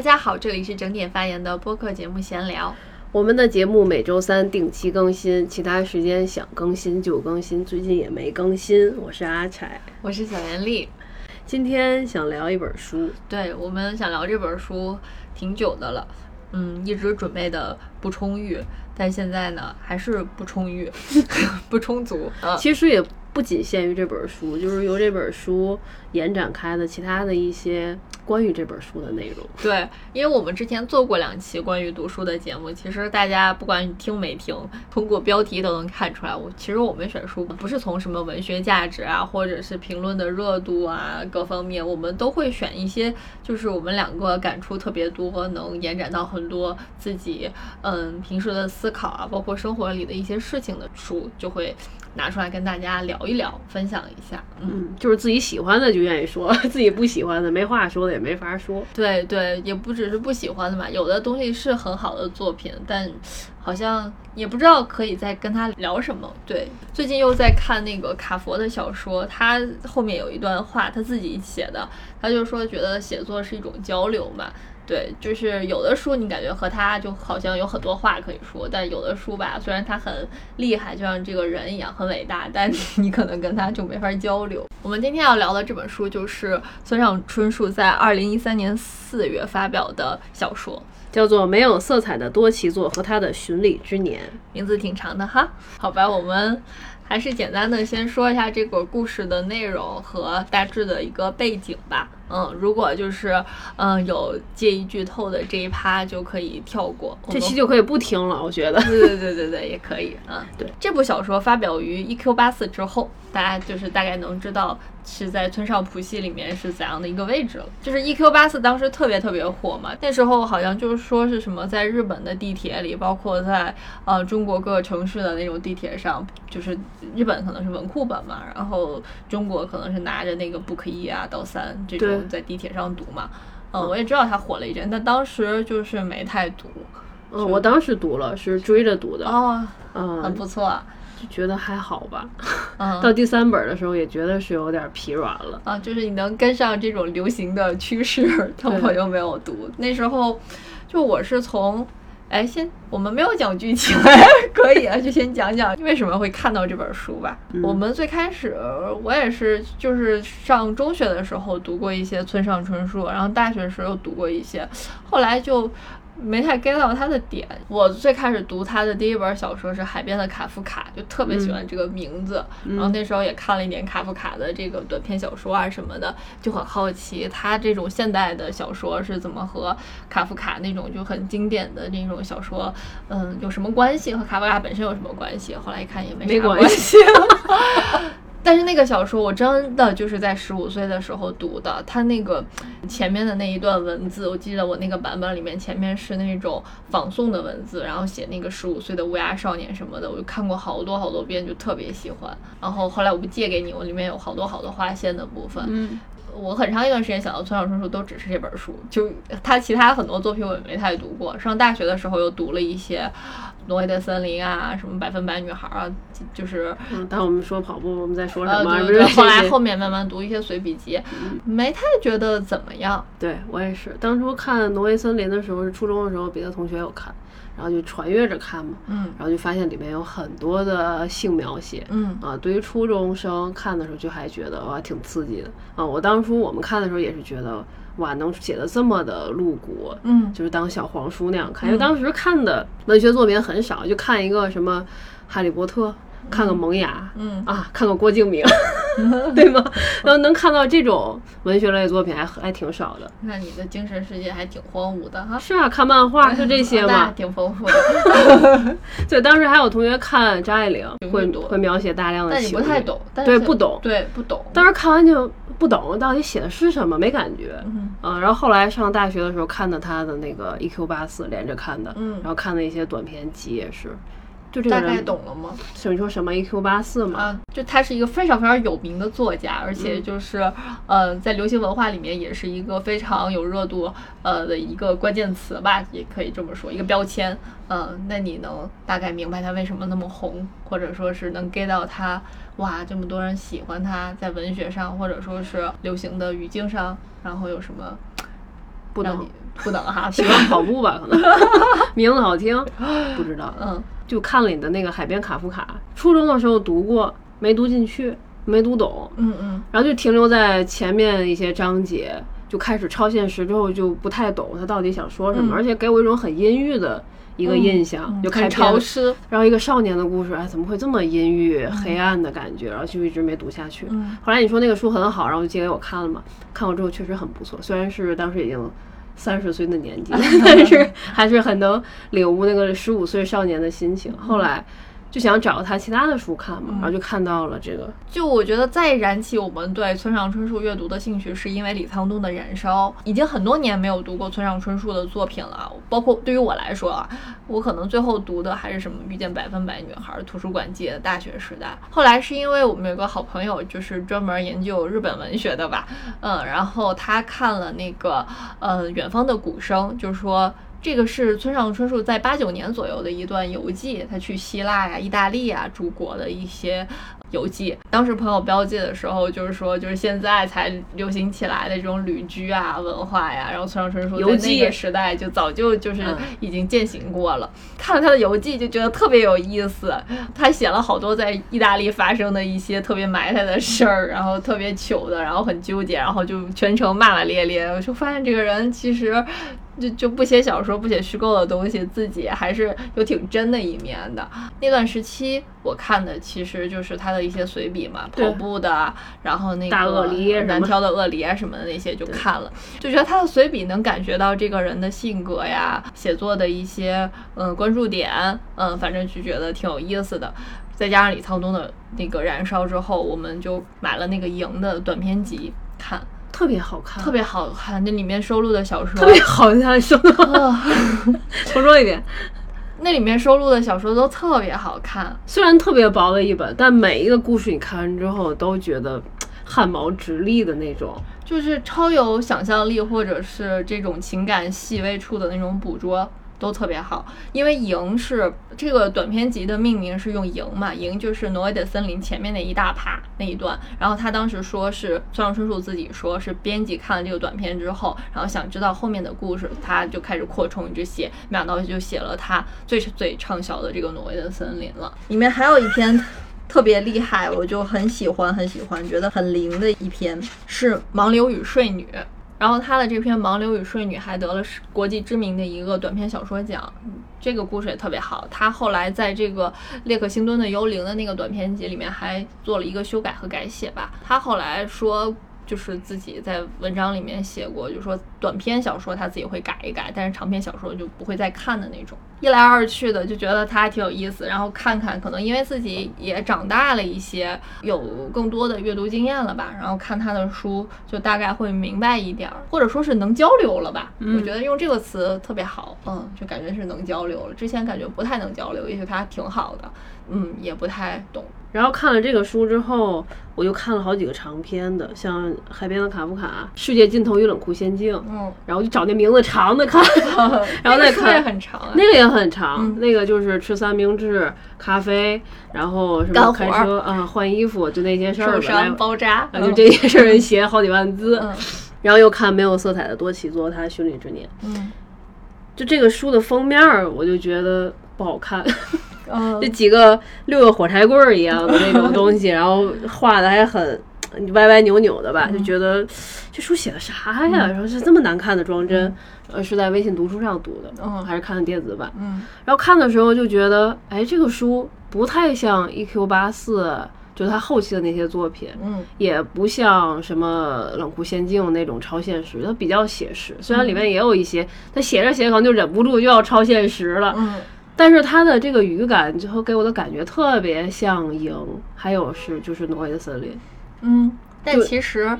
大家好，这里是整点发言的播客节目闲聊。我们的节目每周三定期更新，其他时间想更新就更新，最近也没更新。我是阿柴，我是小袁丽。今天想聊一本书，对我们想聊这本书挺久的了，嗯，一直准备的不充裕，但现在呢还是不充裕，不充足。其实也不仅限于这本书，就是由这本书延展开的其他的一些。关于这本书的内容，对，因为我们之前做过两期关于读书的节目，其实大家不管你听没听，通过标题都能看出来，我其实我们选书不是从什么文学价值啊，或者是评论的热度啊各方面，我们都会选一些就是我们两个感触特别多，能延展到很多自己嗯平时的思考啊，包括生活里的一些事情的书，就会。拿出来跟大家聊一聊，分享一下。嗯，就是自己喜欢的就愿意说，自己不喜欢的没话说的也没法说。对对，也不只是不喜欢的嘛，有的东西是很好的作品，但好像也不知道可以再跟他聊什么。对，最近又在看那个卡佛的小说，他后面有一段话，他自己写的，他就说觉得写作是一种交流嘛。对，就是有的书你感觉和他就好像有很多话可以说，但有的书吧，虽然他很厉害，就像这个人一样很伟大，但 你可能跟他就没法交流。我们今天要聊的这本书就是村上春树在二零一三年四月发表的小说，叫做《没有色彩的多奇作和他的巡礼之年》，名字挺长的哈。好吧，我们还是简单的先说一下这个故事的内容和大致的一个背景吧。嗯，如果就是嗯有介意剧透的这一趴就可以跳过，这期就可以不听了。我觉得，对对对对对，也可以。嗯，对，这部小说发表于 E.Q. 八四之后，大家就是大概能知道是在村上普系里面是怎样的一个位置了。就是 E.Q. 八四当时特别特别火嘛，那时候好像就是说是什么在日本的地铁里，包括在呃中国各个城市的那种地铁上，就是日本可能是文库本嘛，然后中国可能是拿着那个 Book 一啊到三这种。在地铁上读嘛，嗯，我也知道它火了一阵，但当时就是没太读。嗯，我当时读了，是追着读的。哦，嗯，很不错，就觉得还好吧。嗯，到第三本的时候也觉得是有点疲软了。啊，就是你能跟上这种流行的趋势，但我又没有读。那时候，就我是从。哎，先我们没有讲剧情，可以啊，就先讲讲为什么会看到这本书吧。我们最开始，我也是就是上中学的时候读过一些村上春树，然后大学时候读过一些，后来就。没太 get 到他的点。我最开始读他的第一本小说是《海边的卡夫卡》，就特别喜欢这个名字。然后那时候也看了一点卡夫卡的这个短篇小说啊什么的，就很好奇他这种现代的小说是怎么和卡夫卡那种就很经典的那种小说，嗯，有什么关系？和卡夫卡本身有什么关系？后来一看也没啥关系。但是那个小说我真的就是在十五岁的时候读的，它那个前面的那一段文字，我记得我那个版本里面前面是那种仿宋的文字，然后写那个十五岁的乌鸦少年什么的，我就看过好多好多遍，就特别喜欢。然后后来我不借给你，我里面有好多好多划线的部分。嗯。我很长一段时间想到村上春树都只是这本书，就他其他很多作品我也没太读过。上大学的时候又读了一些《挪威的森林》啊，什么《百分百女孩》啊，就是。嗯，当我们说跑步，我们在说什么？对后来后面慢慢读一些随笔集，没太觉得怎么样。对我也是，当初看《挪威森林》的时候是初中的时候，别的同学有看。然后就传阅着看嘛，嗯，然后就发现里面有很多的性描写，嗯啊，对于初中生看的时候就还觉得哇挺刺激的啊。我当初我们看的时候也是觉得哇能写的这么的露骨，嗯，就是当小黄书那样看，因为当时看的文学作品很少，就看一个什么哈利波特。看个萌芽，嗯啊，看个郭敬明，对吗？然后能看到这种文学类作品还还挺少的。那你的精神世界还挺荒芜的哈。是啊，看漫画就这些嘛，挺丰富的。对，当时还有同学看张爱玲，会会描写大量的。但你不太懂，对，不懂，对，不懂。当时看完就不懂，到底写的是什么，没感觉。嗯，然后后来上大学的时候看的他的那个《E.Q. 八四》，连着看的，嗯，然后看的一些短篇集也是。就这个大概懂了吗？所以说什么 E Q 八四嘛？啊，就他是一个非常非常有名的作家，而且就是，呃，在流行文化里面也是一个非常有热度，呃的一个关键词吧，也可以这么说，一个标签。嗯，那你能大概明白他为什么那么红，或者说是能 get 到他，哇，这么多人喜欢他，在文学上或者说是流行的语境上，然后有什么不等不等哈，喜欢跑步吧？可能 名字好听，不知道。嗯，就看了你的那个《海边卡夫卡》，初中的时候读过，没读进去，没读懂。嗯嗯，然后就停留在前面一些章节，就开始超现实之后就不太懂他到底想说什么，而且给我一种很阴郁的。一个印象就开始潮湿，然后一个少年的故事，哎，怎么会这么阴郁、黑暗的感觉？然后就一直没读下去。后来你说那个书很好，然后就借给我看了嘛。看过之后确实很不错，虽然是当时已经三十岁的年纪，但是还是很能领悟那个十五岁少年的心情。后来。就想找他其他的书看嘛，然后就看到了这个。就我觉得再燃起我们对村上春树阅读的兴趣，是因为李沧东的《燃烧》。已经很多年没有读过村上春树的作品了，包括对于我来说啊，我可能最后读的还是什么《遇见百分百女孩》《图书馆界》《大学时代》。后来是因为我们有个好朋友，就是专门研究日本文学的吧，嗯，然后他看了那个呃《远方的鼓声》，就是说。这个是村上春树在八九年左右的一段游记，他去希腊呀、意大利呀诸国的一些游记。当时朋友标记的时候，就是说，就是现在才流行起来的这种旅居啊文化呀。然后村上春树在那个时代就早就就是已经践行过了。看了他的游记就觉得特别有意思，他写了好多在意大利发生的一些特别埋汰的事儿，然后特别糗的，然后很纠结，然后就全程骂骂咧咧。我就发现这个人其实。就就不写小说，不写虚构的东西，自己还是有挺真的一面的。那段时期我看的其实就是他的一些随笔嘛，跑步的，然后那个难挑的鳄梨啊什么的那些就看了，就觉得他的随笔能感觉到这个人的性格呀，写作的一些嗯关注点，嗯，反正就觉得挺有意思的。再加上李沧东的那个燃烧之后，我们就买了那个赢的短篇集看。特别好看，特别好看。那里面收录的小说特别好看，说 重说一遍。那里面收录的小说都特别好看，虽然特别薄的一本，但每一个故事你看完之后都觉得汗毛直立的那种，就是超有想象力，或者是这种情感细微处的那种捕捉。都特别好，因为营是这个短篇集的命名是用营嘛，营就是挪威的森林前面那一大趴那一段。然后他当时说是村上春树自己说是编辑看了这个短片之后，然后想知道后面的故事，他就开始扩充一直写，没想到就写了他最最畅销的这个挪威的森林了。里面还有一篇特别厉害，我就很喜欢很喜欢，觉得很灵的一篇是《盲流与睡女》。然后他的这篇《盲流与睡女》还得了国际知名的一个短篇小说奖，这个故事也特别好。他后来在这个列克星敦的幽灵的那个短篇集里面还做了一个修改和改写吧。他后来说。就是自己在文章里面写过，就说短篇小说他自己会改一改，但是长篇小说就不会再看的那种。一来二去的就觉得他还挺有意思，然后看看，可能因为自己也长大了一些，有更多的阅读经验了吧，然后看他的书就大概会明白一点，或者说是能交流了吧。我觉得用这个词特别好，嗯，就感觉是能交流了。之前感觉不太能交流，也许他挺好的，嗯，也不太懂。然后看了这个书之后，我又看了好几个长篇的，像《海边的卡夫卡》《世界尽头与冷酷仙境》，嗯，然后就找那名字长的看，然后再看，那个很长，那个也很长，那个就是吃三明治、咖啡，然后什么开车啊、换衣服，就那些事儿，受伤包扎，就这些事儿，写好几万字，然后又看没有色彩的多奇作，他寻礼之年，嗯，就这个书的封面，我就觉得不好看。这几个六个火柴棍儿一样的那种东西，然后画的还很歪歪扭扭的吧，就觉得这书写的啥呀？然后是这么难看的装帧，呃，是在微信读书上读的，嗯，还是看的电子版，嗯，然后看的时候就觉得，哎，这个书不太像 E Q 八四，就他后期的那些作品，嗯，也不像什么冷酷仙境那种超现实，它比较写实，虽然里面也有一些，他写着写着可能就忍不住就要超现实了，嗯。但是它的这个语感，最后给我的感觉特别像《影》，还有是就是《挪威的森林》。嗯，但其实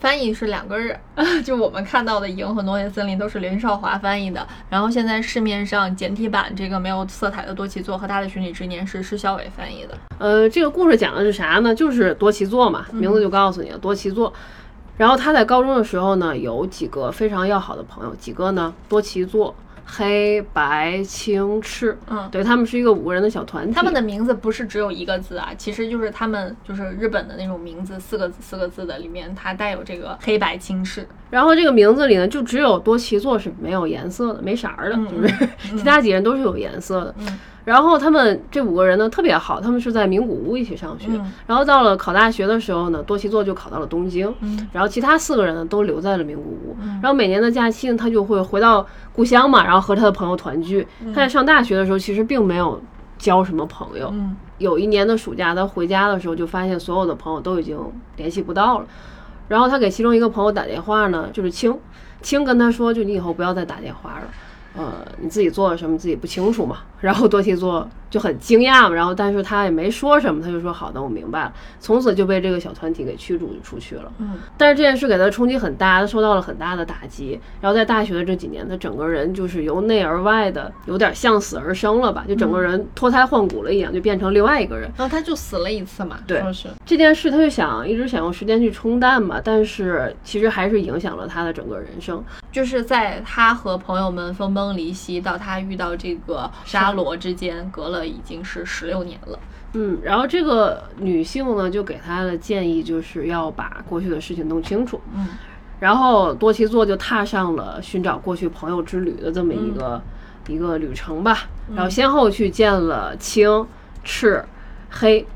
翻译是两个人，就我们看到的《影》和《挪威的森林》都是林少华翻译的。然后现在市面上简体版这个没有色彩的多奇作和他的寻女之年是施小伟翻译的。呃，这个故事讲的是啥呢？就是多奇作嘛，名字就告诉你了，多奇作。然后他在高中的时候呢，有几个非常要好的朋友，几个呢？多奇作。黑白青赤，嗯，对他们是一个五个人的小团体。他们的名字不是只有一个字啊，其实就是他们就是日本的那种名字，四个字四个字的里面，它带有这个黑白青赤，然后这个名字里呢，就只有多奇座是没有颜色的，没色儿的，就是 其他几人都是有颜色的。然后他们这五个人呢特别好，他们是在名古屋一起上学。然后到了考大学的时候呢，多奇座就考到了东京。然后其他四个人呢都留在了名古屋。然后每年的假期呢，他就会回到故乡嘛，然后和他的朋友团聚。他在上大学的时候其实并没有交什么朋友。有一年的暑假，他回家的时候就发现所有的朋友都已经联系不到了。然后他给其中一个朋友打电话呢，就是青，青跟他说，就你以后不要再打电话了。呃，你自己做了什么自己不清楚嘛？然后多去做就很惊讶嘛，然后但是他也没说什么，他就说好的，我明白了。从此就被这个小团体给驱逐出去了。嗯，但是这件事给他冲击很大，他受到了很大的打击。然后在大学的这几年，他整个人就是由内而外的有点向死而生了吧，就整个人脱胎换骨了一样，就变成另外一个人。然后他就死了一次嘛，对，这件事他就想一直想用时间去冲淡嘛，但是其实还是影响了他的整个人生。就是在他和朋友们分崩离析到他遇到这个沙罗之间，隔了已经是十六年了。嗯，然后这个女性呢，就给她的建议就是要把过去的事情弄清楚。嗯，然后多奇座就踏上了寻找过去朋友之旅的这么一个一个旅程吧。然后先后去见了青、赤、黑，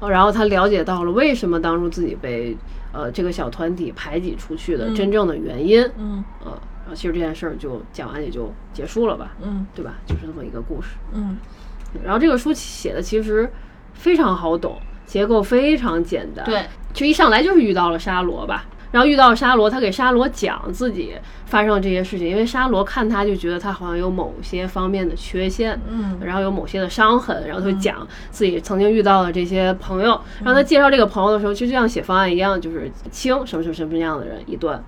然后他了解到了为什么当初自己被。呃，这个小团体排挤出去的真正的原因，嗯，呃，然后其实这件事儿就讲完也就结束了吧，嗯，对吧？就是这么一个故事，嗯，然后这个书写的其实非常好懂，结构非常简单，对，就一上来就是遇到了沙罗吧。然后遇到沙罗，他给沙罗讲自己发生这些事情，因为沙罗看他就觉得他好像有某些方面的缺陷，嗯，然后有某些的伤痕，然后他就讲自己曾经遇到的这些朋友。然后他介绍这个朋友的时候，就像写方案一样，就是清什么什么什么样的人一段，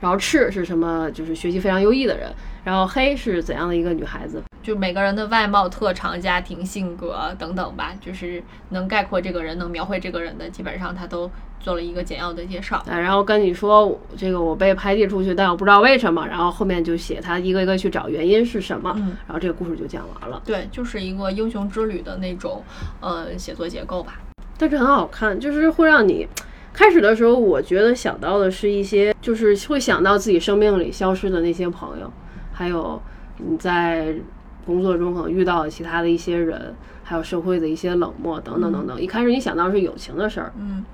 然后赤是什么，就是学习非常优异的人，然后黑是怎样的一个女孩子。就每个人的外貌特长、家庭性格等等吧，就是能概括这个人、能描绘这个人的，基本上他都做了一个简要的介绍。哎，然后跟你说这个我被排挤出去，但我不知道为什么。然后后面就写他一个一个去找原因是什么。嗯，然后这个故事就讲完了。对，就是一个英雄之旅的那种呃写作结构吧。但是很好看，就是会让你开始的时候，我觉得想到的是一些，就是会想到自己生命里消失的那些朋友，还有你在。工作中可能遇到了其他的一些人，还有社会的一些冷漠等等等等。一开始你想到是友情的事儿，嗯，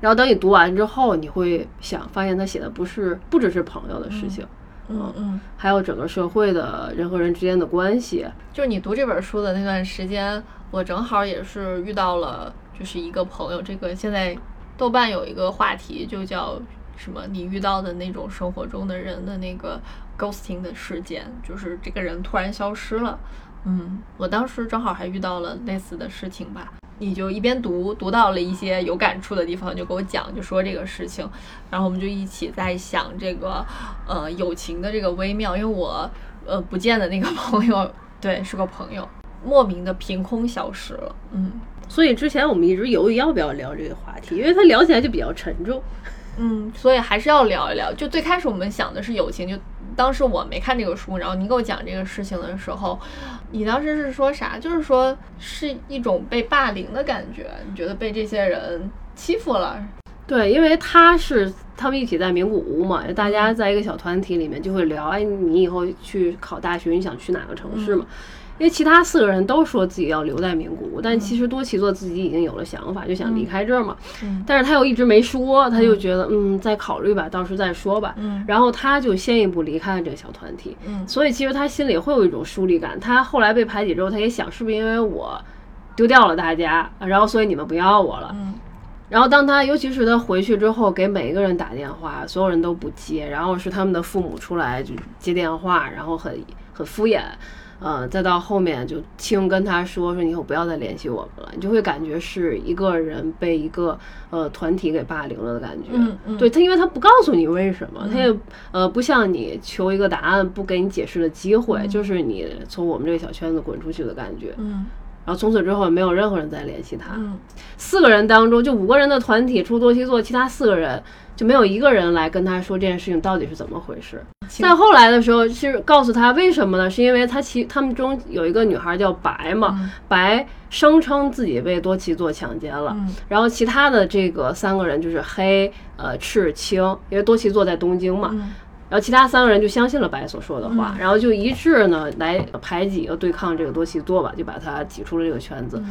然后等你读完之后，你会想发现他写的不是不只是朋友的事情，嗯嗯，还有整个社会的人和人之间的关系。就是你读这本书的那段时间，我正好也是遇到了，就是一个朋友。这个现在豆瓣有一个话题，就叫什么？你遇到的那种生活中的人的那个。Ghosting 的事件，就是这个人突然消失了。嗯，我当时正好还遇到了类似的事情吧。你就一边读，读到了一些有感触的地方，就给我讲，就说这个事情。然后我们就一起在想这个，呃，友情的这个微妙。因为我，呃，不见的那个朋友，对，是个朋友，莫名的凭空消失了。嗯，所以之前我们一直犹豫要不要聊这个话题，因为他聊起来就比较沉重。嗯，所以还是要聊一聊。就最开始我们想的是友情，就当时我没看这个书，然后你给我讲这个事情的时候，你当时是说啥？就是说是一种被霸凌的感觉，你觉得被这些人欺负了？对，因为他是他们一起在名古屋嘛，大家在一个小团体里面就会聊，哎，你以后去考大学，你想去哪个城市嘛？因为其他四个人都说自己要留在名古屋，但其实多奇做自己已经有了想法，就想离开这儿嘛。但是他又一直没说，他就觉得嗯，再考虑吧，到时再说吧。嗯，然后他就先一步离开了这个小团体。嗯，所以其实他心里会有一种疏离感。他后来被排挤之后，他也想，是不是因为我丢掉了大家，然后所以你们不要我了？嗯，然后当他尤其是他回去之后，给每一个人打电话，所有人都不接，然后是他们的父母出来就接电话，然后很很敷衍。嗯，再到后面就青跟他说说你，以后不要再联系我们了，你就会感觉是一个人被一个呃团体给霸凌了的感觉。嗯嗯，对他，因为他不告诉你为什么，他也呃不向你求一个答案，不给你解释的机会，就是你从我们这个小圈子滚出去的感觉。嗯，然后从此之后也没有任何人再联系他。四个人当中，就五个人的团体，除多西座，其他四个人就没有一个人来跟他说这件事情到底是怎么回事。再后来的时候，是告诉他为什么呢？是因为他其他们中有一个女孩叫白嘛，白声称自己被多奇座强奸了，然后其他的这个三个人就是黑、呃赤、青，因为多奇座在东京嘛。然后其他三个人就相信了白所说的话，然后就一致呢来排挤和对抗这个多奇座吧，就把他挤出了这个圈子。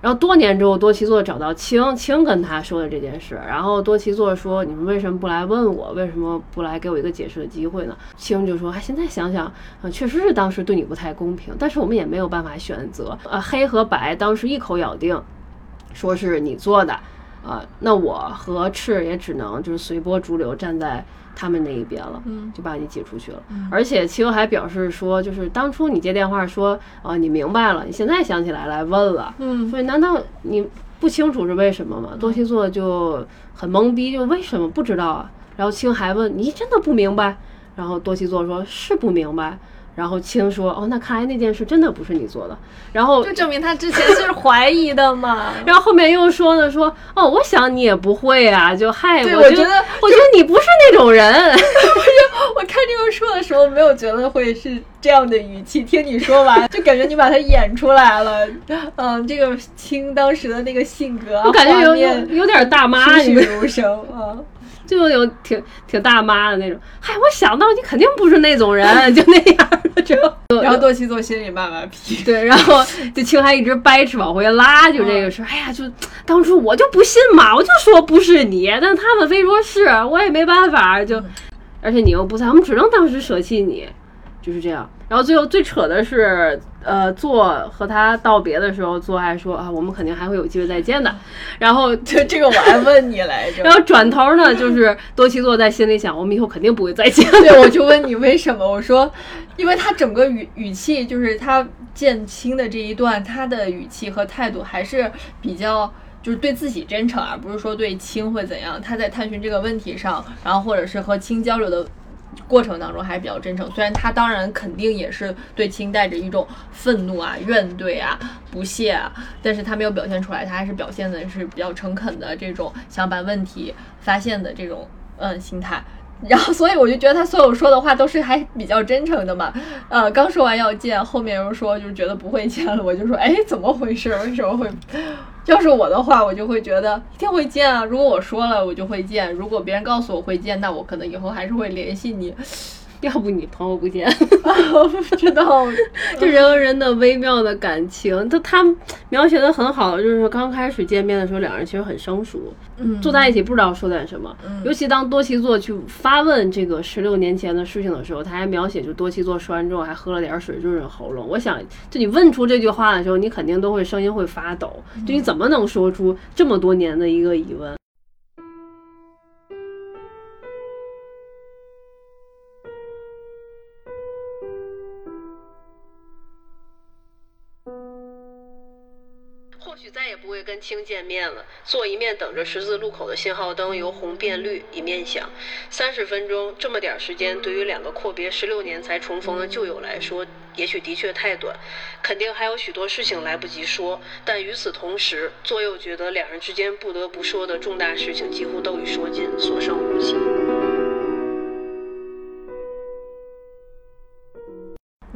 然后多年之后，多奇座找到青青跟他说的这件事，然后多奇座说：“你们为什么不来问我？为什么不来给我一个解释的机会呢？”青就说：“哎，现在想想，啊，确实是当时对你不太公平，但是我们也没有办法选择。呃，黑和白当时一口咬定，说是你做的，啊，那我和赤也只能就是随波逐流，站在。”他们那一边了，嗯，就把你挤出去了。而且齐还表示说，就是当初你接电话说，哦，你明白了，你现在想起来来问了，嗯，所以难道你不清楚是为什么吗？多西座就很懵逼，就为什么不知道啊？然后青还问你真的不明白？然后多西座说是不明白。然后青说：“哦，那看来那件事真的不是你做的。”然后就证明他之前是怀疑的嘛。然后后面又说呢：“说哦，我想你也不会啊。”就嗨，我觉得，我觉得你不是那种人。我就我看这个说的时候，没有觉得会是这样的语气。听你说完，就感觉你把他演出来了。嗯，这个青当时的那个性格，我感觉有有点大妈，栩栩如生啊。就有挺挺大妈的那种，嗨，我想到你肯定不是那种人，就那样的，就然后多奇做心里骂骂屁，对，然后就青海一直掰扯往回拉，就这个事，哎呀，就当初我就不信嘛，我就说不是你，但他们非说是我也没办法，就而且你又不在，我们只能当时舍弃你。就是这样，然后最后最扯的是，呃，做和他道别的时候，做还说啊，我们肯定还会有机会再见的。然后 这这个我还问你来着。然后转头呢，就是多奇座在心里想，我们以后肯定不会再见。对，我就问你为什么？我说，因为他整个语语气，就是他见亲的这一段，他的语气和态度还是比较，就是对自己真诚，而不是说对亲会怎样。他在探寻这个问题上，然后或者是和亲交流的。过程当中还是比较真诚，虽然他当然肯定也是对青带着一种愤怒啊、怨怼啊、不屑啊，但是他没有表现出来，他还是表现的是比较诚恳的这种想把问题发现的这种嗯心态。然后，所以我就觉得他所有说的话都是还比较真诚的嘛。呃，刚说完要见，后面又说就是觉得不会见了，我就说，哎，怎么回事？为什么会？要是我的话，我就会觉得一定会见啊。如果我说了，我就会见；如果别人告诉我会见，那我可能以后还是会联系你。要不你朋友不见，我不知道，就人和人的微妙的感情，他他描写的很好，就是刚开始见面的时候，两人其实很生疏，嗯，坐在一起不知道说点什么，嗯，尤其当多奇座去发问这个十六年前的事情的时候，他还描写就多奇座说完之后还喝了点水润润喉咙。我想，就你问出这句话的时候，你肯定都会声音会发抖，就你怎么能说出这么多年的一个疑问？跟青见面了。坐一面等着十字路口的信号灯由红变绿，一面想。三十分钟这么点时间，对于两个阔别十六年才重逢的旧友来说，也许的确太短。肯定还有许多事情来不及说，但与此同时，左右觉得两人之间不得不说的重大事情几乎都已说尽，所剩无几。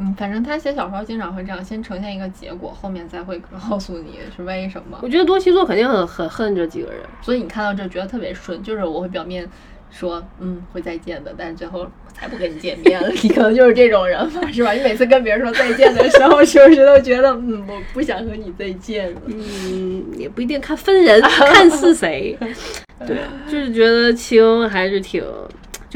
嗯，反正他写小说经常会这样，先呈现一个结果，后面再会告诉你是为什么。我觉得多奇座肯定很很恨这几个人，所以你看到这觉得特别顺，就是我会表面说嗯会再见的，但是最后才不跟你见面了。你可能就是这种人吧，是吧？你每次跟别人说再见的时候，是不是都觉得嗯我不想和你再见了？嗯，也不一定看分人，看是谁。对，就是觉得青还是挺。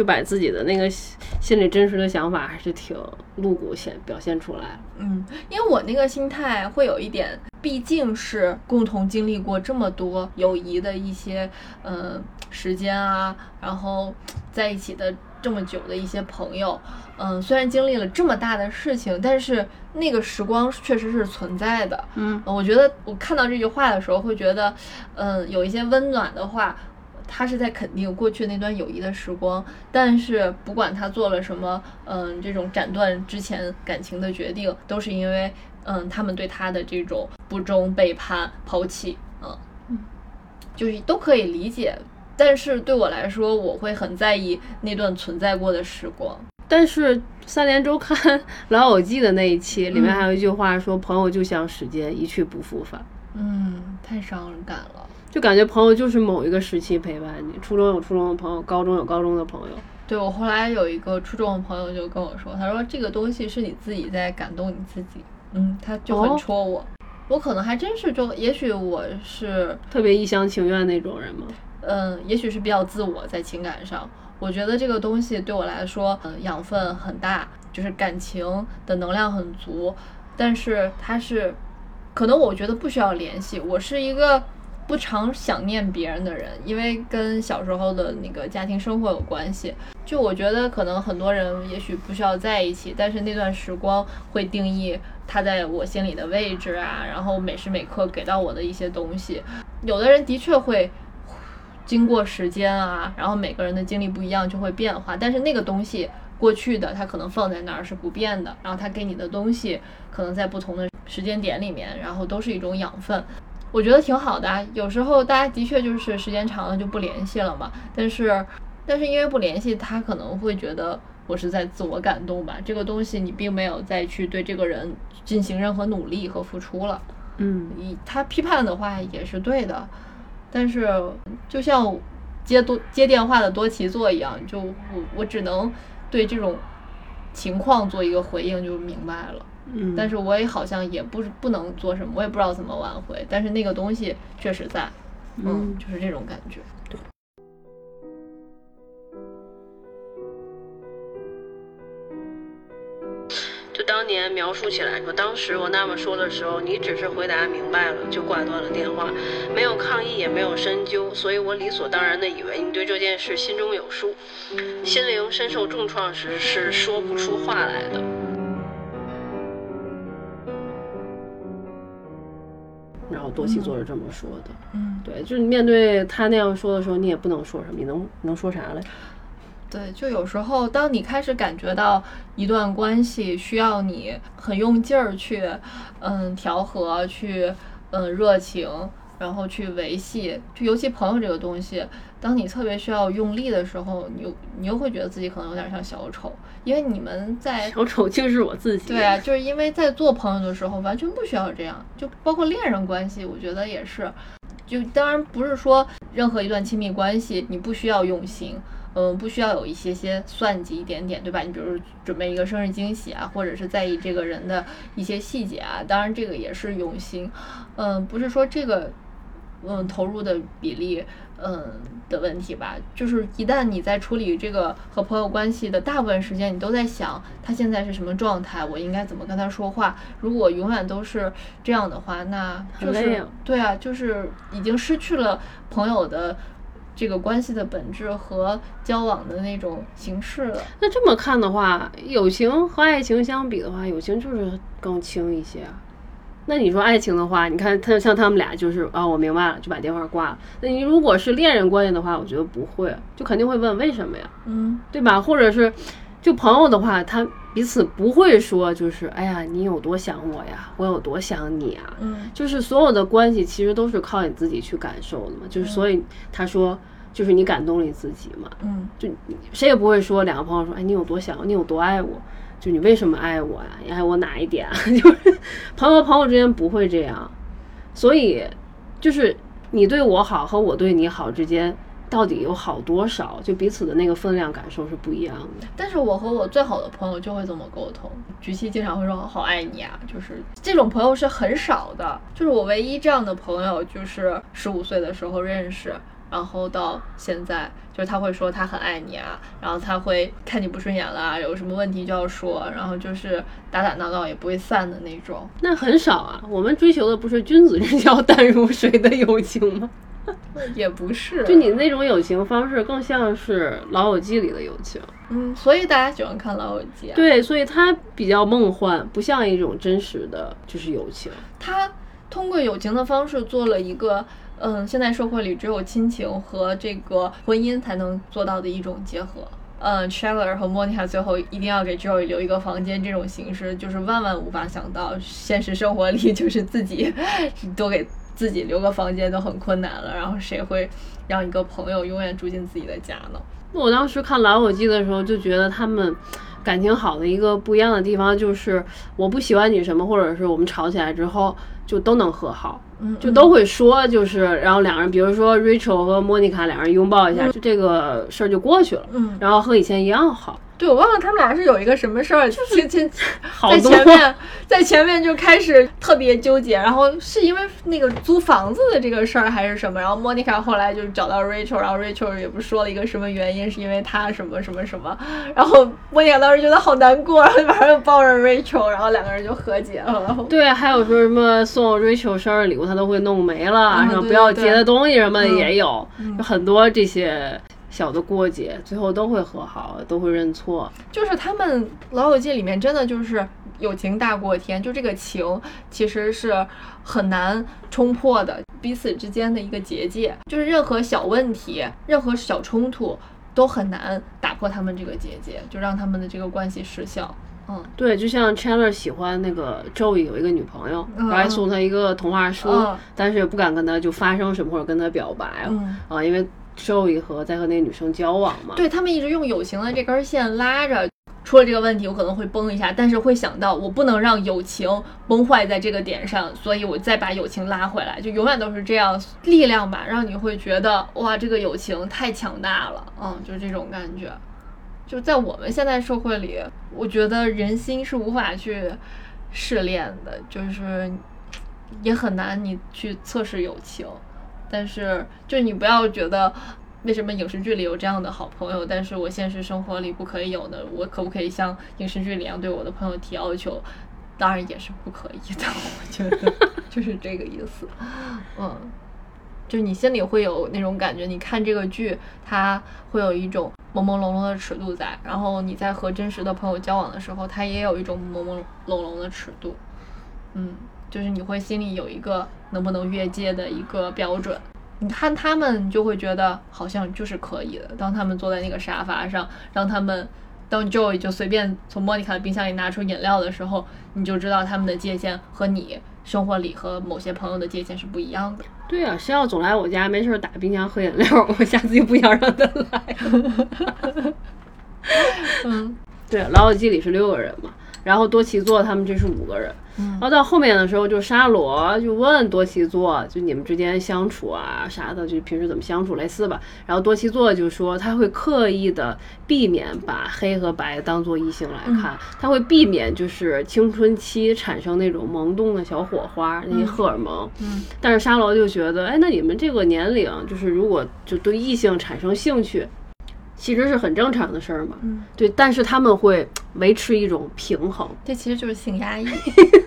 就把自己的那个心里真实的想法还是挺露骨显表现出来。嗯，因为我那个心态会有一点，毕竟是共同经历过这么多友谊的一些嗯时间啊，然后在一起的这么久的一些朋友，嗯，虽然经历了这么大的事情，但是那个时光确实是存在的。嗯，我觉得我看到这句话的时候会觉得，嗯，有一些温暖的话。他是在肯定过去那段友谊的时光，但是不管他做了什么，嗯，这种斩断之前感情的决定，都是因为，嗯，他们对他的这种不忠、背叛、抛弃，嗯，就是都可以理解。但是对我来说，我会很在意那段存在过的时光。但是三联周刊《老友记》的那一期里面还有一句话说：“朋友就像时间，一去不复返。”嗯，太伤人感了。就感觉朋友就是某一个时期陪伴你，初中有初中的朋友，高中有高中的朋友。对我后来有一个初中的朋友就跟我说，他说这个东西是你自己在感动你自己。嗯，他就很戳我。我可能还真是就，也许我是特别一厢情愿那种人吗？嗯，也许是比较自我在情感上。我觉得这个东西对我来说，嗯，养分很大，就是感情的能量很足。但是它是，可能我觉得不需要联系。我是一个不常想念别人的人，因为跟小时候的那个家庭生活有关系。就我觉得可能很多人也许不需要在一起，但是那段时光会定义他在我心里的位置啊，然后每时每刻给到我的一些东西。有的人的确会。经过时间啊，然后每个人的经历不一样，就会变化。但是那个东西过去的，它可能放在那儿是不变的。然后它给你的东西，可能在不同的时间点里面，然后都是一种养分。我觉得挺好的。有时候大家的确就是时间长了就不联系了嘛。但是，但是因为不联系，他可能会觉得我是在自我感动吧。这个东西你并没有再去对这个人进行任何努力和付出了。嗯，你他批判的话也是对的。但是，就像接多接电话的多奇座一样，就我我只能对这种情况做一个回应，就明白了。嗯。但是我也好像也不不能做什么，我也不知道怎么挽回。但是那个东西确实在，嗯，就是这种感觉。对。就当年描述起来说，当时我那么说的时候，你只是回答明白了就挂断了电话，没有抗议也没有深究，所以我理所当然的以为你对这件事心中有数。心灵深受重创时是说不出话来的。后多奇作是这么说的，嗯，对，就是面对他那样说的时候，你也不能说什么，你能能说啥嘞？对，就有时候，当你开始感觉到一段关系需要你很用劲儿去，嗯，调和，去，嗯，热情，然后去维系，就尤其朋友这个东西，当你特别需要用力的时候，你又你又会觉得自己可能有点像小丑，因为你们在小丑就是我自己。对啊，就是因为在做朋友的时候完全不需要这样，就包括恋人关系，我觉得也是，就当然不是说任何一段亲密关系你不需要用心。嗯，不需要有一些些算计一点点，对吧？你比如准备一个生日惊喜啊，或者是在意这个人的一些细节啊，当然这个也是用心。嗯，不是说这个，嗯，投入的比例，嗯的问题吧。就是一旦你在处理这个和朋友关系的大部分时间，你都在想他现在是什么状态，我应该怎么跟他说话。如果永远都是这样的话，那就是对啊，就是已经失去了朋友的。这个关系的本质和交往的那种形式了。那这么看的话，友情和爱情相比的话，友情就是更轻一些。那你说爱情的话，你看他像他们俩就是啊，我明白了，就把电话挂了。那你如果是恋人关系的话，我觉得不会，就肯定会问为什么呀？嗯，对吧？或者是就朋友的话，他彼此不会说就是哎呀，你有多想我呀，我有多想你啊。嗯，就是所有的关系其实都是靠你自己去感受的嘛。就是所以他说。就是你感动了你自己嘛，嗯，就谁也不会说两个朋友说，哎，你有多想我，你有多爱我，就你为什么爱我呀？你爱我哪一点？就是朋友和朋友之间不会这样，所以就是你对我好和我对你好之间到底有好多少，就彼此的那个分量感受是不一样的。但是我和我最好的朋友就会这么沟通，菊七经常会说好爱你啊，就是这种朋友是很少的，就是我唯一这样的朋友就是十五岁的时候认识。然后到现在，就是他会说他很爱你啊，然后他会看你不顺眼了，有什么问题就要说，然后就是打打闹闹也不会散的那种。那很少啊，我们追求的不是君子之交淡如水的友情吗？也不是，就你那种友情方式更像是《老友记》里的友情。嗯，所以大家喜欢看《老友记》。啊对，所以它比较梦幻，不像一种真实的就是友情。它。通过友情的方式做了一个，嗯，现在社会里只有亲情和这个婚姻才能做到的一种结合。嗯，Chandler 和 Monica 最后一定要给 Joey 留一个房间，这种形式就是万万无法想到。现实生活里 就是自己多给自己留个房间都很困难了，然后谁会让一个朋友永远住进自己的家呢？我当时看《老友记》的时候就觉得他们感情好的一个不一样的地方就是，我不喜欢你什么，或者是我们吵起来之后就都能和好。就都会说，就是，然后两人，比如说 Rachel 和 Monica 两人拥抱一下，就这个事儿就过去了。嗯，然后和以前一样好。对，我忘了他们俩是有一个什么事儿，就是前在前面，在前面就开始特别纠结，然后是因为那个租房子的这个事儿还是什么，然后 Monica 后来就找到 Rachel，然后 Rachel 也不说了一个什么原因，是因为他什么什么什么，然后 Monica 当时觉得好难过，然后马上就抱着 Rachel，然后两个人就和解了。对，还有说什么送 Rachel 生日礼物他都会弄没了，然后不要接的东西什么的也有，有很多这些。小的过节，最后都会和好，都会认错。就是他们《老友记》里面真的就是友情大过天，就这个情其实是很难冲破的，彼此之间的一个结界，就是任何小问题、任何小冲突都很难打破他们这个结界，就让他们的这个关系失效。嗯，对，就像 Chandler 喜欢那个 Joey 有一个女朋友，然后还送他一个童话书，但是也不敢跟他就发生什么或者跟他表白啊，因为。Joey 和在和那个女生交往嘛？对他们一直用友情的这根线拉着，出了这个问题我可能会崩一下，但是会想到我不能让友情崩坏在这个点上，所以我再把友情拉回来，就永远都是这样力量吧，让你会觉得哇，这个友情太强大了，嗯，就是这种感觉。就在我们现在社会里，我觉得人心是无法去试炼的，就是也很难你去测试友情。但是，就你不要觉得，为什么影视剧里有这样的好朋友，但是我现实生活里不可以有呢？我可不可以像影视剧里一样对我的朋友提要求？当然也是不可以的。我觉得就是这个意思。嗯，就你心里会有那种感觉，你看这个剧，它会有一种朦朦胧胧的尺度在，然后你在和真实的朋友交往的时候，它也有一种朦朦胧胧的尺度。嗯。就是你会心里有一个能不能越界的一个标准，你看他们就会觉得好像就是可以的。当他们坐在那个沙发上，让他们当 Joey 就随便从莫妮卡的冰箱里拿出饮料的时候，你就知道他们的界限和你生活里和某些朋友的界限是不一样的。对呀，谁要总来我家没事打冰箱喝饮料，我下次就不想让他来。嗯，对，老友记里是六个人嘛。然后多奇座他们这是五个人，然后到后面的时候，就沙罗就问多奇座，就你们之间相处啊啥的，就平时怎么相处类似吧。然后多奇座就说他会刻意的避免把黑和白当做异性来看，他会避免就是青春期产生那种萌动的小火花那些荷尔蒙。嗯，但是沙罗就觉得，哎，那你们这个年龄，就是如果就对异性产生兴趣。其实是很正常的事儿嘛，嗯，对，但是他们会维持一种平衡，这其实就是性压抑。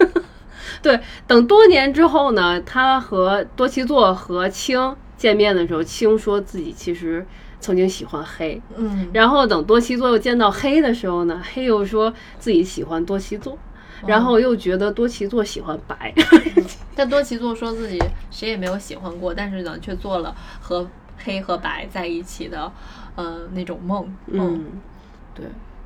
对，等多年之后呢，他和多奇座和青见面的时候，青说自己其实曾经喜欢黑，嗯，然后等多奇座又见到黑的时候呢，黑又说自己喜欢多奇座，然后又觉得多奇座喜欢白，但多奇座说自己谁也没有喜欢过，但是呢，却做了和黑和白在一起的。呃，那种梦，嗯，对，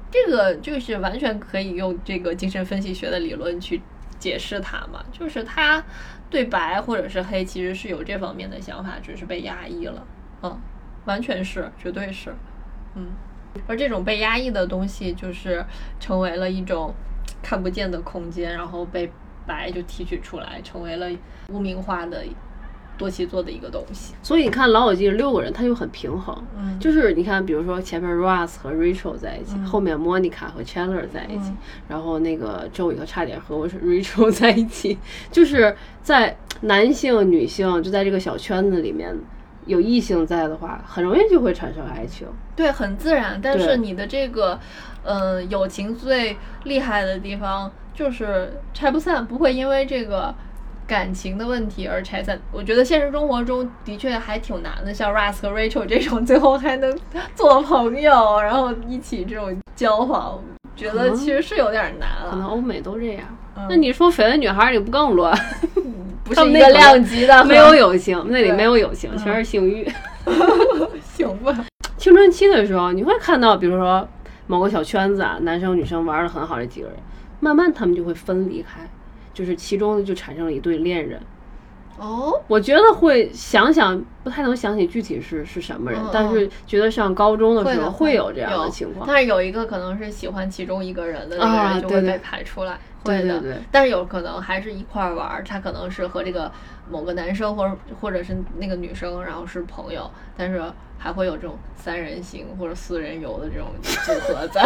这个就是完全可以用这个精神分析学的理论去解释它嘛，就是他对白或者是黑其实是有这方面的想法，只是被压抑了，嗯，完全是，绝对是，嗯，而这种被压抑的东西，就是成为了一种看不见的空间，然后被白就提取出来，成为了污名化的。多奇做的一个东西，所以你看《老友记》六个人，他就很平衡。嗯，就是你看，比如说前面 Ross 和 Rachel 在一起，后面 Monica 和 Chandler 在一起，然后那个 Joey 和差点和我是 Rachel 在一起，就是在男性、女性就在这个小圈子里面有异性在的话，很容易就会产生爱情。对，很自然。但是你的这个，嗯，友情最厉害的地方就是拆不散，不会因为这个。感情的问题而拆散，我觉得现实生活中的确还挺难的。像 Russ 和 Rachel 这种，最后还能做朋友，然后一起这种交往，觉得其实是有点难了。可能欧美都这样。那你说绯闻女孩，你不更乱？不是一个量级的，没有友情，那里没有友情，全是性欲。行吧。青春期的时候，你会看到，比如说某个小圈子啊，男生女生玩的很好，这几个人，慢慢他们就会分离开，就是其中就产生了一对恋人。哦，我觉得会想想，不太能想起具体是是什么人，但是觉得上高中的时候会有这样的情况。但是有一个可能是喜欢其中一个人的那个人就会被排出来，会的。但是有可能还是一块玩，他可能是和这个某个男生或者或者是那个女生，然后是朋友，但是还会有这种三人行或者四人游的这种组合在。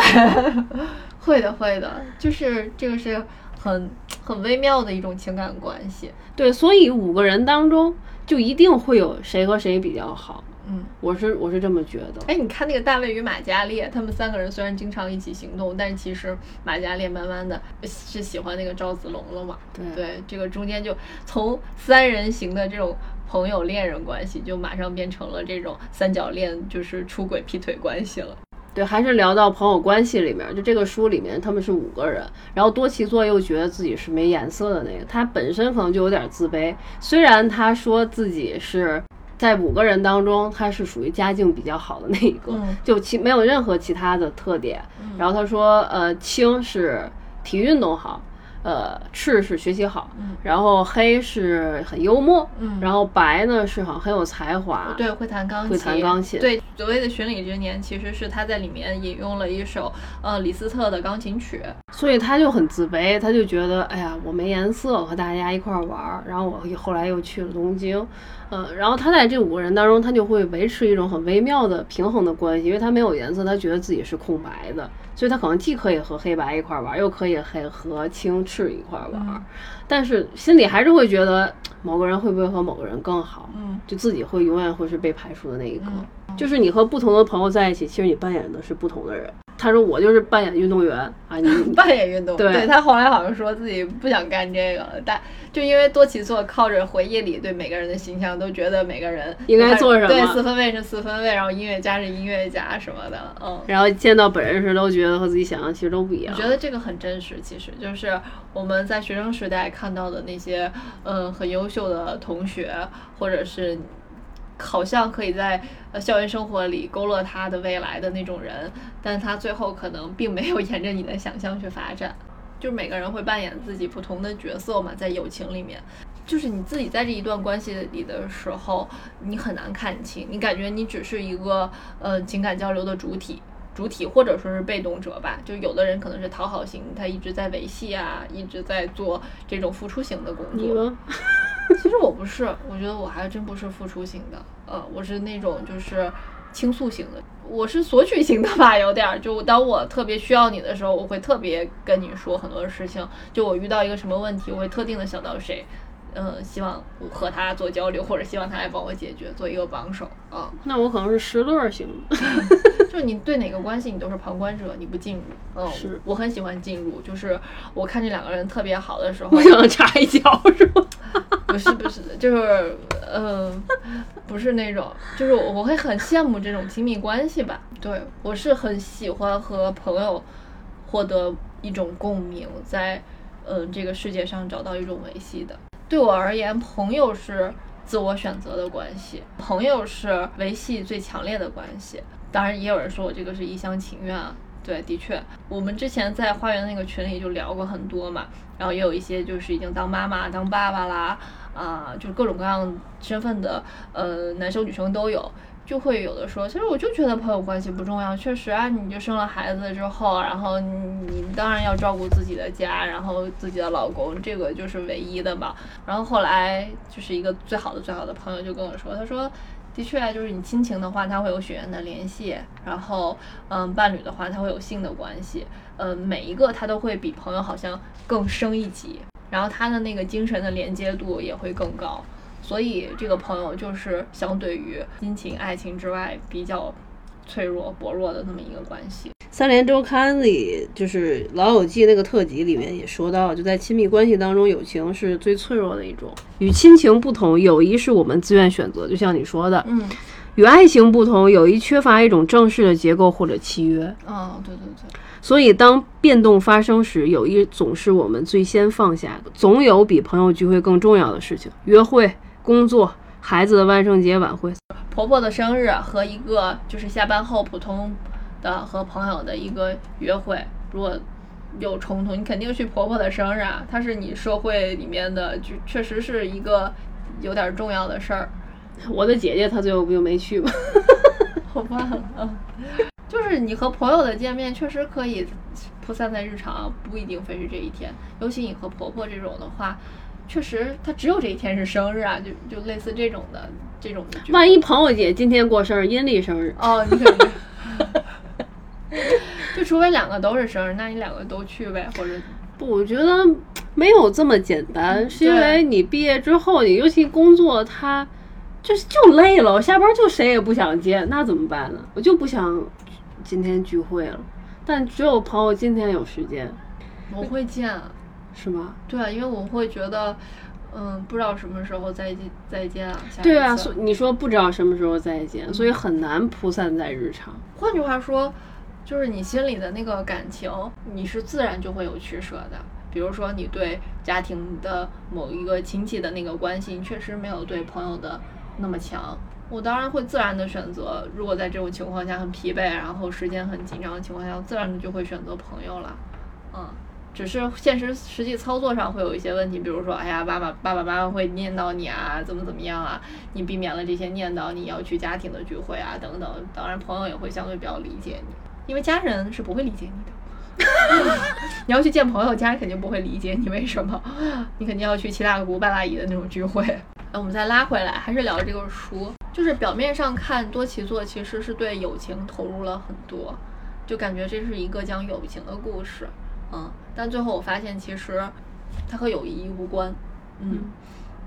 会的，会的，就是这个是。很很微妙的一种情感关系，对，所以五个人当中就一定会有谁和谁比较好，嗯，我是我是这么觉得。哎，你看那个大卫与马嘉烈，他们三个人虽然经常一起行动，但是其实马嘉烈慢慢的是喜欢那个赵子龙了嘛？对对，这个中间就从三人行的这种朋友恋人关系，就马上变成了这种三角恋，就是出轨劈腿关系了。对，还是聊到朋友关系里面，就这个书里面他们是五个人，然后多奇作又觉得自己是没颜色的那个，他本身可能就有点自卑。虽然他说自己是在五个人当中，他是属于家境比较好的那一个，就其没有任何其他的特点。然后他说，呃，青是体育运动好。呃，赤是学习好，然后黑是很幽默，然后白呢是好像很有才华，对，会弹钢琴，会弹钢琴。对，所谓的巡礼之年，其实是他在里面引用了一首呃李斯特的钢琴曲，所以他就很自卑，他就觉得哎呀，我没颜色，和大家一块玩儿，然后我后来又去了东京。嗯，然后他在这五个人当中，他就会维持一种很微妙的平衡的关系，因为他没有颜色，他觉得自己是空白的，所以他可能既可以和黑白一块玩，又可以和和青赤一块玩，但是心里还是会觉得某个人会不会和某个人更好，嗯，就自己会永远会是被排除的那一个。就是你和不同的朋友在一起，其实你扮演的是不同的人。他说我就是扮演运动员啊，你 扮演运动员。对他后来好像说自己不想干这个了，但就因为多奇作靠着回忆里对每个人的形象，都觉得每个人应该做什么。对，四分卫是四分卫，然后音乐家是音乐家什么的，嗯。然后见到本人时，都觉得和自己想象其实都不一样。我觉得这个很真实，其实就是我们在学生时代看到的那些，嗯，很优秀的同学，或者是。好像可以在呃校园生活里勾勒他的未来的那种人，但他最后可能并没有沿着你的想象去发展。就是每个人会扮演自己不同的角色嘛，在友情里面，就是你自己在这一段关系里的时候，你很难看清，你感觉你只是一个呃情感交流的主体，主体或者说是被动者吧。就有的人可能是讨好型，他一直在维系啊，一直在做这种付出型的工作。其实我不是，我觉得我还真不是付出型的，呃，我是那种就是倾诉型的，我是索取型的吧，有点儿。就当我特别需要你的时候，我会特别跟你说很多事情。就我遇到一个什么问题，我会特定的想到谁。嗯，希望和他做交流，或者希望他来帮我解决，做一个帮手啊。那我可能是失乐型，就你对哪个关系你都是旁观者，你不进入。嗯，是我很喜欢进入，就是我看这两个人特别好的时候，我想插一脚，是吗？不是不是，就是嗯，不是那种，就是我会很羡慕这种亲密关系吧。对我是很喜欢和朋友获得一种共鸣，在嗯这个世界上找到一种维系的。对我而言，朋友是自我选择的关系，朋友是维系最强烈的关系。当然，也有人说我这个是一厢情愿。对，的确，我们之前在花园那个群里就聊过很多嘛，然后也有一些就是已经当妈妈、当爸爸啦，啊，就是各种各样身份的，呃，男生女生都有。就会有的说，其实我就觉得朋友关系不重要。确实啊，你就生了孩子之后，然后你当然要照顾自己的家，然后自己的老公，这个就是唯一的嘛。然后后来就是一个最好的最好的朋友就跟我说，他说，的确，就是你亲情的话，他会有血缘的联系，然后嗯，伴侣的话，他会有性的关系，嗯，每一个他都会比朋友好像更升一级，然后他的那个精神的连接度也会更高。所以，这个朋友就是相对于亲情、爱情之外比较脆弱、薄弱的那么一个关系。三联周刊里就是《老友记》那个特辑里面也说到，就在亲密关系当中，友情是最脆弱的一种。与亲情不同，友谊是我们自愿选择。就像你说的，嗯，与爱情不同，友谊缺乏一种正式的结构或者契约。哦，对对对。所以当变动发生时，友谊总是我们最先放下的。总有比朋友聚会更重要的事情：约会、工作、孩子的万圣节晚会、婆婆的生日和一个就是下班后普通的和朋友的一个约会。如果有冲突，你肯定去婆婆的生日啊，她是你社会里面的，就确实是一个有点重要的事儿。我的姐姐她最后不就没去吗？好吧，嗯，就是你和朋友的见面确实可以铺散在日常，不一定非是这一天。尤其你和婆婆这种的话，确实他只有这一天是生日啊，就就类似这种的这种。万一朋友姐今天过生日，阴历生日哦，你可。就除非两个都是生日，那你两个都去呗，或者不？我觉得没有这么简单，是因为你毕业之后，你尤其工作，他就是就累了，我下班就谁也不想见，那怎么办呢？我就不想今天聚会了，但只有朋友今天有时间，我会见，是吗？对啊，因为我会觉得，嗯，不知道什么时候再见再见啊。对啊，所你说不知道什么时候再见，所以很难铺散在日常。换句话说。就是你心里的那个感情，你是自然就会有取舍的。比如说，你对家庭的某一个亲戚的那个关系，确实没有对朋友的那么强。我当然会自然的选择，如果在这种情况下很疲惫，然后时间很紧张的情况下，自然的就会选择朋友了。嗯，只是现实实际操作上会有一些问题，比如说，哎呀，爸爸爸爸妈妈会念叨你啊，怎么怎么样啊？你避免了这些念叨，你要去家庭的聚会啊，等等。当然，朋友也会相对比较理解你。因为家人是不会理解你的，你要去见朋友，家人肯定不会理解你。为什么？你肯定要去七大姑八大姨的那种聚会。那我们再拉回来，还是聊这个书。就是表面上看，多奇作其实是对友情投入了很多，就感觉这是一个讲友情的故事。嗯，但最后我发现，其实它和友谊无关。嗯。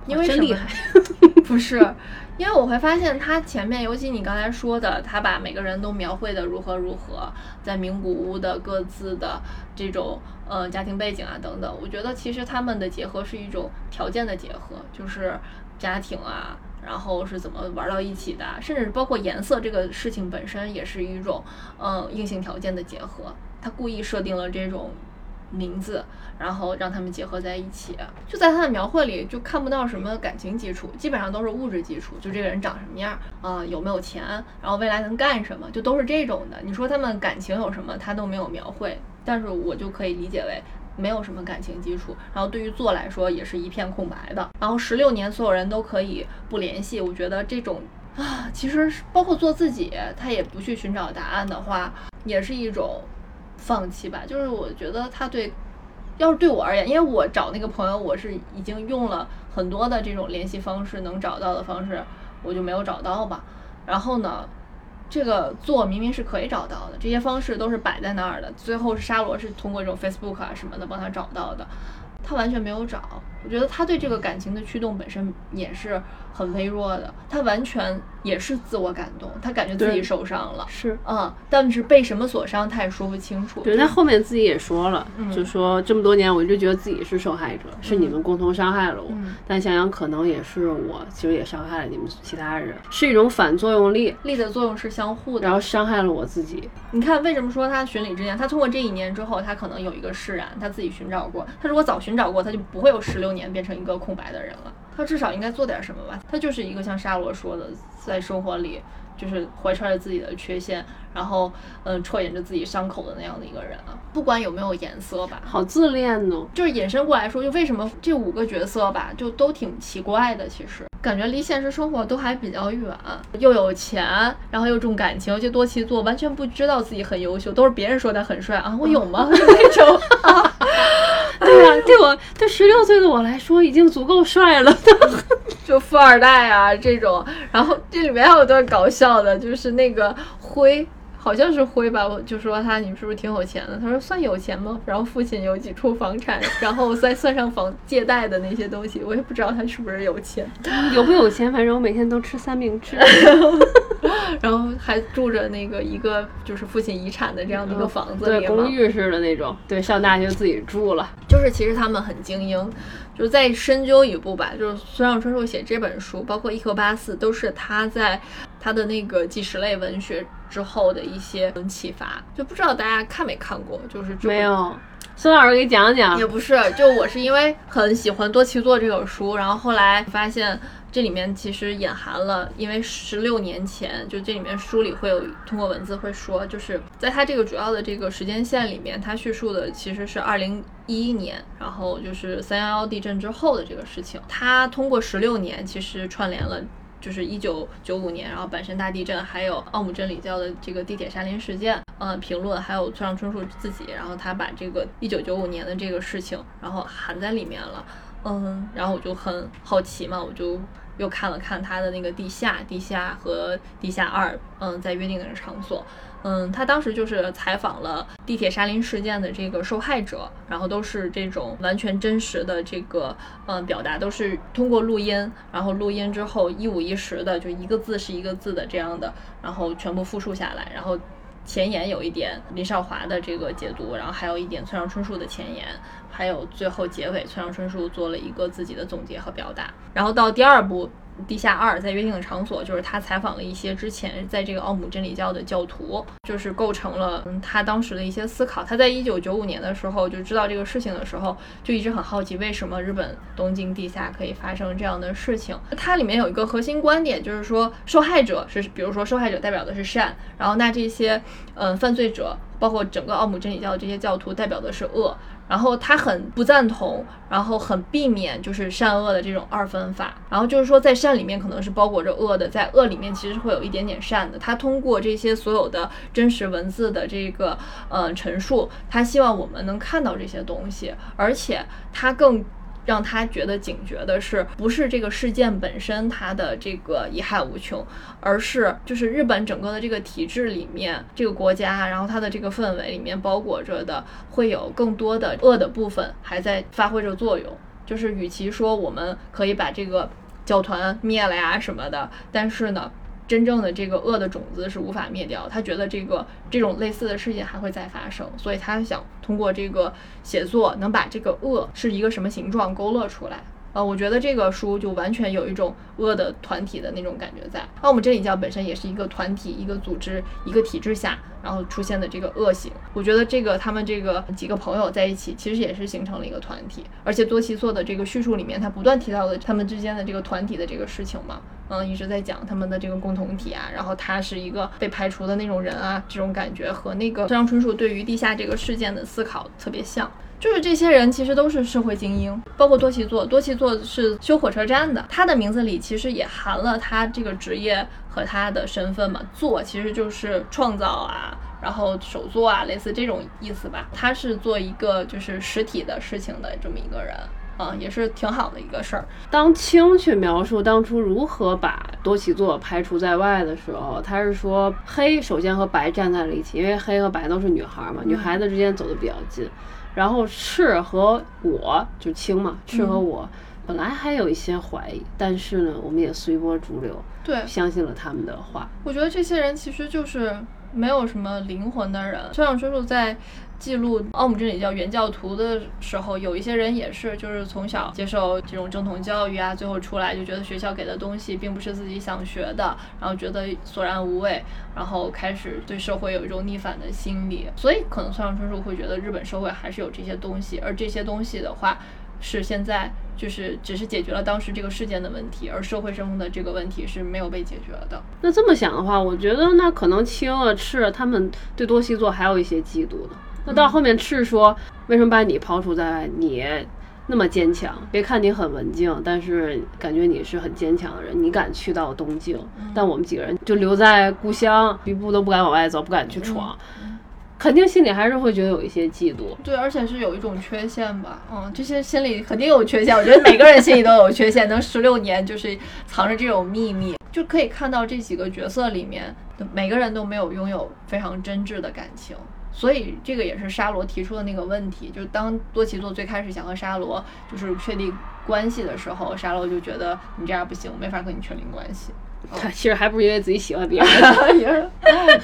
因为真厉害，不是，因为我会发现他前面，尤其你刚才说的，他把每个人都描绘的如何如何，在名古屋的各自的这种呃家庭背景啊等等，我觉得其实他们的结合是一种条件的结合，就是家庭啊，然后是怎么玩到一起的，甚至包括颜色这个事情本身也是一种嗯硬性条件的结合，他故意设定了这种。名字，然后让他们结合在一起，就在他的描绘里就看不到什么感情基础，基本上都是物质基础，就这个人长什么样啊，有没有钱，然后未来能干什么，就都是这种的。你说他们感情有什么，他都没有描绘，但是我就可以理解为没有什么感情基础。然后对于做来说也是一片空白的。然后十六年所有人都可以不联系，我觉得这种啊，其实包括做自己，他也不去寻找答案的话，也是一种。放弃吧，就是我觉得他对，要是对我而言，因为我找那个朋友，我是已经用了很多的这种联系方式，能找到的方式，我就没有找到吧。然后呢，这个做明明是可以找到的，这些方式都是摆在那儿的，最后是沙罗是通过这种 Facebook 啊什么的帮他找到的，他完全没有找。我觉得他对这个感情的驱动本身也是很微弱的，他完全也是自我感动，他感觉自己受伤了，是嗯，但是被什么所伤，他也说不清楚。对，他后面自己也说了，就说这么多年我一直觉得自己是受害者，是你们共同伤害了我，但想想可能也是我，其实也伤害了你们其他人，是一种反作用力，力的作用是相互的，然后伤害了我自己。你看为什么说他寻礼之年？他通过这一年之后，他可能有一个释然，他自己寻找过，他如果早寻找过，他就不会有十六。年变成一个空白的人了，他至少应该做点什么吧？他就是一个像沙罗说的，在生活里就是怀揣着自己的缺陷，然后嗯，戳掩着自己伤口的那样的一个人啊。不管有没有颜色吧，好自恋呢。就是引申过来说，就为什么这五个角色吧，就都挺奇怪的。其实感觉离现实生活都还比较远，又有钱，然后又重感情，就多奇作，完全不知道自己很优秀，都是别人说他很帅啊。我有吗？那种。对啊，对我对十六岁的我来说已经足够帅了。就富二代啊这种，然后这里面还有段搞笑的，就是那个灰。好像是灰吧，我就说他你是不是挺有钱的？他说算有钱吗？然后父亲有几处房产，然后再算上房借贷的那些东西，我也不知道他是不是有钱。有不有钱？反正我每天都吃三明治，然后还住着那个一个就是父亲遗产的这样的一个房子，对，公寓式的那种。对，上大学自己住了。就是其实他们很精英，就是再深究一步吧。就是孙上春树写这本书，包括《一颗八四》，都是他在。他的那个纪实类文学之后的一些启发，就不知道大家看没看过，就是没有。孙老师给讲讲，也不是，就我是因为很喜欢多奇作这本书，然后后来发现这里面其实隐含了，因为十六年前，就这里面书里会有通过文字会说，就是在它这个主要的这个时间线里面，它叙述的其实是二零一一年，然后就是三幺幺地震之后的这个事情，它通过十六年其实串联了。就是一九九五年，然后阪神大地震，还有奥姆真理教的这个地铁沙林事件，呃，评论，还有村上春树自己，然后他把这个一九九五年的这个事情，然后含在里面了，嗯，然后我就很好奇嘛，我就又看了看他的那个地下，地下和地下二，嗯，在约定的场所。嗯，他当时就是采访了地铁沙林事件的这个受害者，然后都是这种完全真实的这个嗯表达，都是通过录音，然后录音之后一五一十的，就一个字是一个字的这样的，然后全部复述下来，然后前言有一点林少华的这个解读，然后还有一点村上春树的前言，还有最后结尾村上春树做了一个自己的总结和表达，然后到第二部。地下二在约定的场所，就是他采访了一些之前在这个奥姆真理教的教徒，就是构成了嗯他当时的一些思考。他在一九九五年的时候就知道这个事情的时候，就一直很好奇为什么日本东京地下可以发生这样的事情。它里面有一个核心观点，就是说受害者是，比如说受害者代表的是善，然后那这些嗯犯罪者，包括整个奥姆真理教的这些教徒代表的是恶。然后他很不赞同，然后很避免就是善恶的这种二分法。然后就是说，在善里面可能是包裹着恶的，在恶里面其实会有一点点善的。他通过这些所有的真实文字的这个呃陈述，他希望我们能看到这些东西，而且他更。让他觉得警觉的是，不是这个事件本身它的这个贻害无穷，而是就是日本整个的这个体制里面，这个国家，然后它的这个氛围里面包裹着的，会有更多的恶的部分还在发挥着作用。就是与其说我们可以把这个教团灭了呀什么的，但是呢。真正的这个恶的种子是无法灭掉，他觉得这个这种类似的事情还会再发生，所以他想通过这个写作能把这个恶是一个什么形状勾勒出来。呃，我觉得这个书就完全有一种恶的团体的那种感觉在。那我们真理教本身也是一个团体、一个组织、一个体制下，然后出现的这个恶行。我觉得这个他们这个几个朋友在一起，其实也是形成了一个团体。而且多奇做的这个叙述里面，他不断提到的他们之间的这个团体的这个事情嘛，嗯，一直在讲他们的这个共同体啊。然后他是一个被排除的那种人啊，这种感觉和那个村上春树对于地下这个事件的思考特别像。就是这些人其实都是社会精英，包括多奇座。多奇座是修火车站的，他的名字里其实也含了他这个职业和他的身份嘛。做其实就是创造啊，然后手作啊，类似这种意思吧。他是做一个就是实体的事情的这么一个人，啊，也是挺好的一个事儿。当青去描述当初如何把多奇作排除在外的时候，他是说黑首先和白站在了一起，因为黑和白都是女孩嘛，女孩子之间走的比较近。然后赤和我就青嘛，赤和我本来还有一些怀疑，但是呢，我们也随波逐流，对，相信了他们的话。我觉得这些人其实就是没有什么灵魂的人。村上春树在记录奥姆真理教原教徒的时候，有一些人也是，就是从小接受这种正统教育啊，最后出来就觉得学校给的东西并不是自己想学的，然后觉得索然无味，然后开始对社会有一种逆反的心理。所以可能村上春树会觉得日本社会还是有这些东西，而这些东西的话，是现在就是只是解决了当时这个事件的问题，而社会生的这个问题是没有被解决的。那这么想的话，我觉得那可能青啊赤他们对多西作还有一些嫉妒的。那到后面赤说，为什么把你抛出在外？你那么坚强，别看你很文静，但是感觉你是很坚强的人。你敢去到东京，但我们几个人就留在故乡，一步都不敢往外走，不敢去闯，肯定心里还是会觉得有一些嫉妒。对，而且是有一种缺陷吧。嗯，这些心里肯定有缺陷。我觉得每个人心里都有缺陷，能十六年就是藏着这种秘密，就可以看到这几个角色里面，每个人都没有拥有非常真挚的感情。所以这个也是沙罗提出的那个问题，就是当多奇座最开始想和沙罗就是确立关系的时候，沙罗就觉得你这样不行，没法跟你确立关系。他其实还不是因为自己喜欢别人。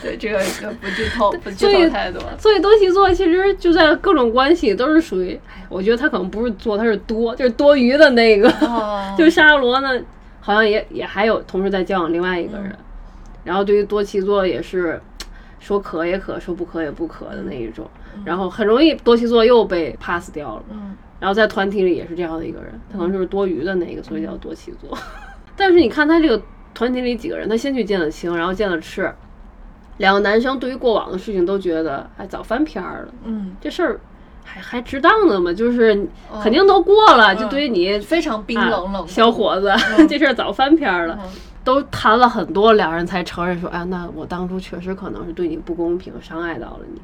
对，这个不剧透，不剧透太多。所以多奇座其实就在各种关系都是属于，我觉得他可能不是做，他是多，就是多余的那个。就沙罗呢，好像也也还有同时在交往另外一个人。然后对于多奇座也是说可也可，说不可也不可的那一种，然后很容易多妻座又被 pass 掉了。嗯，然后在团体里也是这样的一个人，他可能就是多余的那个，所以叫多妻座。但是你看他这个团体里几个人，他先去见了青，然后见了赤。两个男生对于过往的事情都觉得，哎，早翻篇儿了。嗯，这事儿还还值当的吗？就是肯定都过了。就对于你非常冰冷冷小伙子，这事儿早翻篇儿了。都谈了很多，两人才承认说，哎，那我当初确实可能是对你不公平，伤害到了你。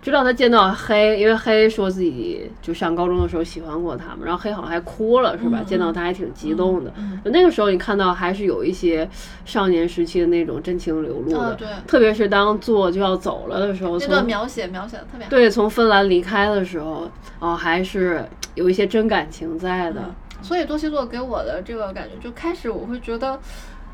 直到他见到黑，因为黑说自己就上高中的时候喜欢过他嘛，然后黑好像还哭了，是吧？见到他还挺激动的。就那个时候，你看到还是有一些少年时期的那种真情流露的。对。特别是当做就要走了的时候，这段描写描写的特别好。对，从芬兰离开的时候，哦，还是有一些真感情在的。所以多西座给我的这个感觉，就开始我会觉得，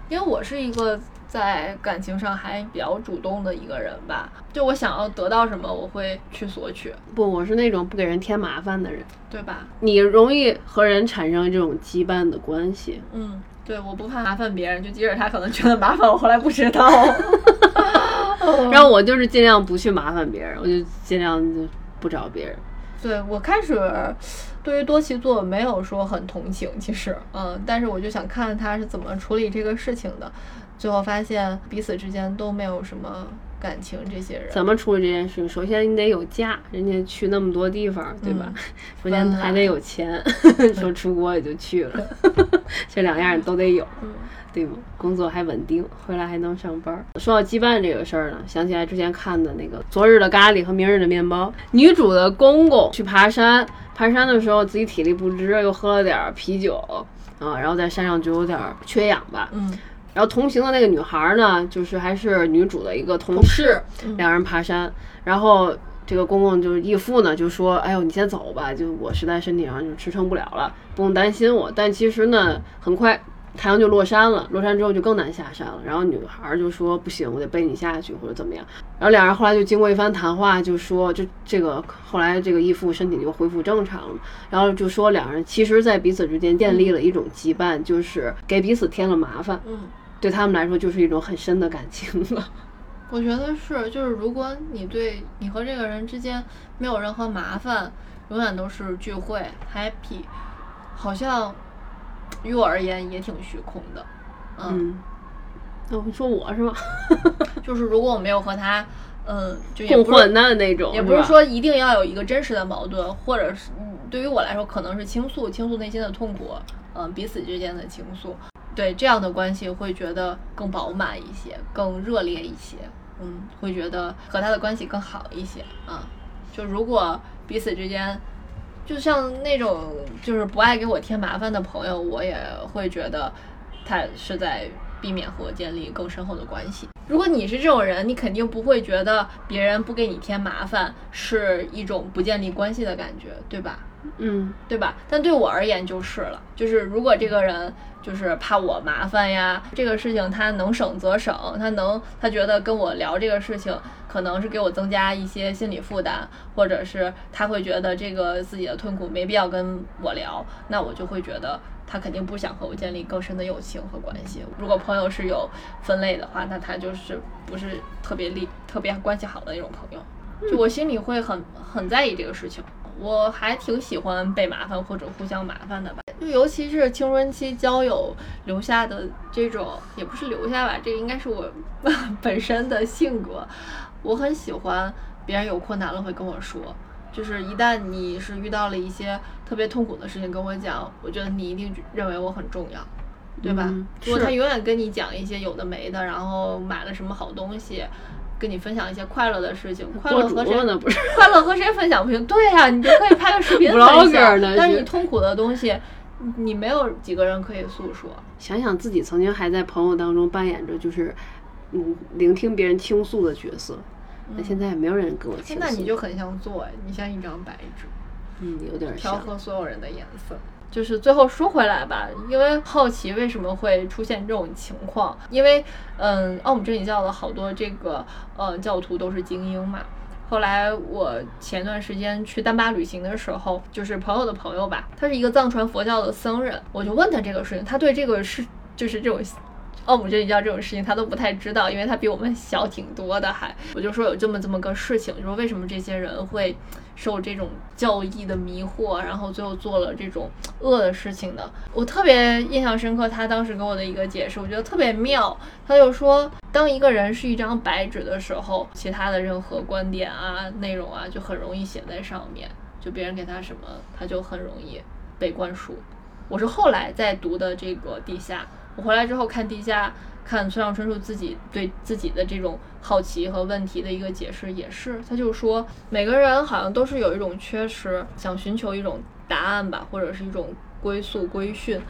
因为我是一个。在感情上还比较主动的一个人吧，就我想要得到什么，我会去索取。不，我是那种不给人添麻烦的人，对吧？你容易和人产生这种羁绊的关系。嗯，对，我不怕麻烦别人，就即使他可能觉得麻烦，我后来不知道。然后我就是尽量不去麻烦别人，我就尽量就不找别人。对我开始对于多奇座没有说很同情，其实，嗯，但是我就想看他是怎么处理这个事情的。最后发现彼此之间都没有什么感情，这些人怎么处理这件事情？首先你得有家，人家去那么多地方，对吧？首先还得有钱，说出国也就去了，这两样都得有，对吗？工作还稳定，回来还能上班。说到羁绊这个事儿呢，想起来之前看的那个《昨日的咖喱和明日的面包》，女主的公公去爬山，爬山的时候自己体力不支，又喝了点啤酒啊，然后在山上就有点缺氧吧，嗯。然后同行的那个女孩呢，就是还是女主的一个同事，两人爬山。然后这个公公就是义父呢，就说：“哎呦，你先走吧，就我实在身体上就支撑不了了，不用担心我。”但其实呢，很快太阳就落山了，落山之后就更难下山了。然后女孩就说：“不行，我得背你下去，或者怎么样。”然后两人后来就经过一番谈话，就说：“就这个后来这个义父身体就恢复正常了。”然后就说两人其实，在彼此之间建立了一种羁绊，就是给彼此添了麻烦。嗯。对他们来说就是一种很深的感情了。我觉得是，就是如果你对你和这个人之间没有任何麻烦，永远都是聚会 happy，好像于我而言也挺虚空的。嗯，那我说我是吗？就是如果我没有和他，嗯，就共患难那种，也不是说一定要有一个真实的矛盾，或者是对于我来说可能是倾诉倾诉内心的痛苦，嗯，彼此之间的倾诉。对这样的关系会觉得更饱满一些，更热烈一些，嗯，会觉得和他的关系更好一些啊。就如果彼此之间，就像那种就是不爱给我添麻烦的朋友，我也会觉得他是在避免和我建立更深厚的关系。如果你是这种人，你肯定不会觉得别人不给你添麻烦是一种不建立关系的感觉，对吧？嗯，对吧？但对我而言就是了，就是如果这个人。就是怕我麻烦呀，这个事情他能省则省，他能他觉得跟我聊这个事情可能是给我增加一些心理负担，或者是他会觉得这个自己的痛苦没必要跟我聊，那我就会觉得他肯定不想和我建立更深的友情和关系。如果朋友是有分类的话，那他就是不是特别利、特别关系好的那种朋友，就我心里会很很在意这个事情。我还挺喜欢被麻烦或者互相麻烦的吧，就尤其是青春期交友留下的这种，也不是留下吧，这个应该是我 本身的性格。我很喜欢别人有困难了会跟我说，就是一旦你是遇到了一些特别痛苦的事情跟我讲，我觉得你一定认为我很重要，对吧？如果他永远跟你讲一些有的没的，然后买了什么好东西。跟你分享一些快乐的事情，快乐和谁？快乐和谁分享不行？对呀，你就可以拍个视频分享。但是你痛苦的东西，你没有几个人可以诉说。想想自己曾经还在朋友当中扮演着就是嗯聆听别人倾诉的角色，那现在也没有人跟我倾诉。那你就很像做，你像一张白纸，嗯，有点调和所有人的颜色。就是最后说回来吧，因为好奇为什么会出现这种情况？因为，嗯，奥姆真理教的好多这个呃教徒都是精英嘛。后来我前段时间去丹巴旅行的时候，就是朋友的朋友吧，他是一个藏传佛教的僧人，我就问他这个事情，他对这个是就是这种奥姆真理教这种事情他都不太知道，因为他比我们小挺多的。还我就说有这么这么个事情，说为什么这些人会受这种教义的迷惑，然后最后做了这种恶的事情的？我特别印象深刻，他当时给我的一个解释，我觉得特别妙。他就说，当一个人是一张白纸的时候，其他的任何观点啊、内容啊，就很容易写在上面，就别人给他什么，他就很容易被灌输。我是后来在读的这个地下。我回来之后看地下，看村上春树自己对自己的这种好奇和问题的一个解释，也是他就说，每个人好像都是有一种缺失，想寻求一种答案吧，或者是一种归宿归训，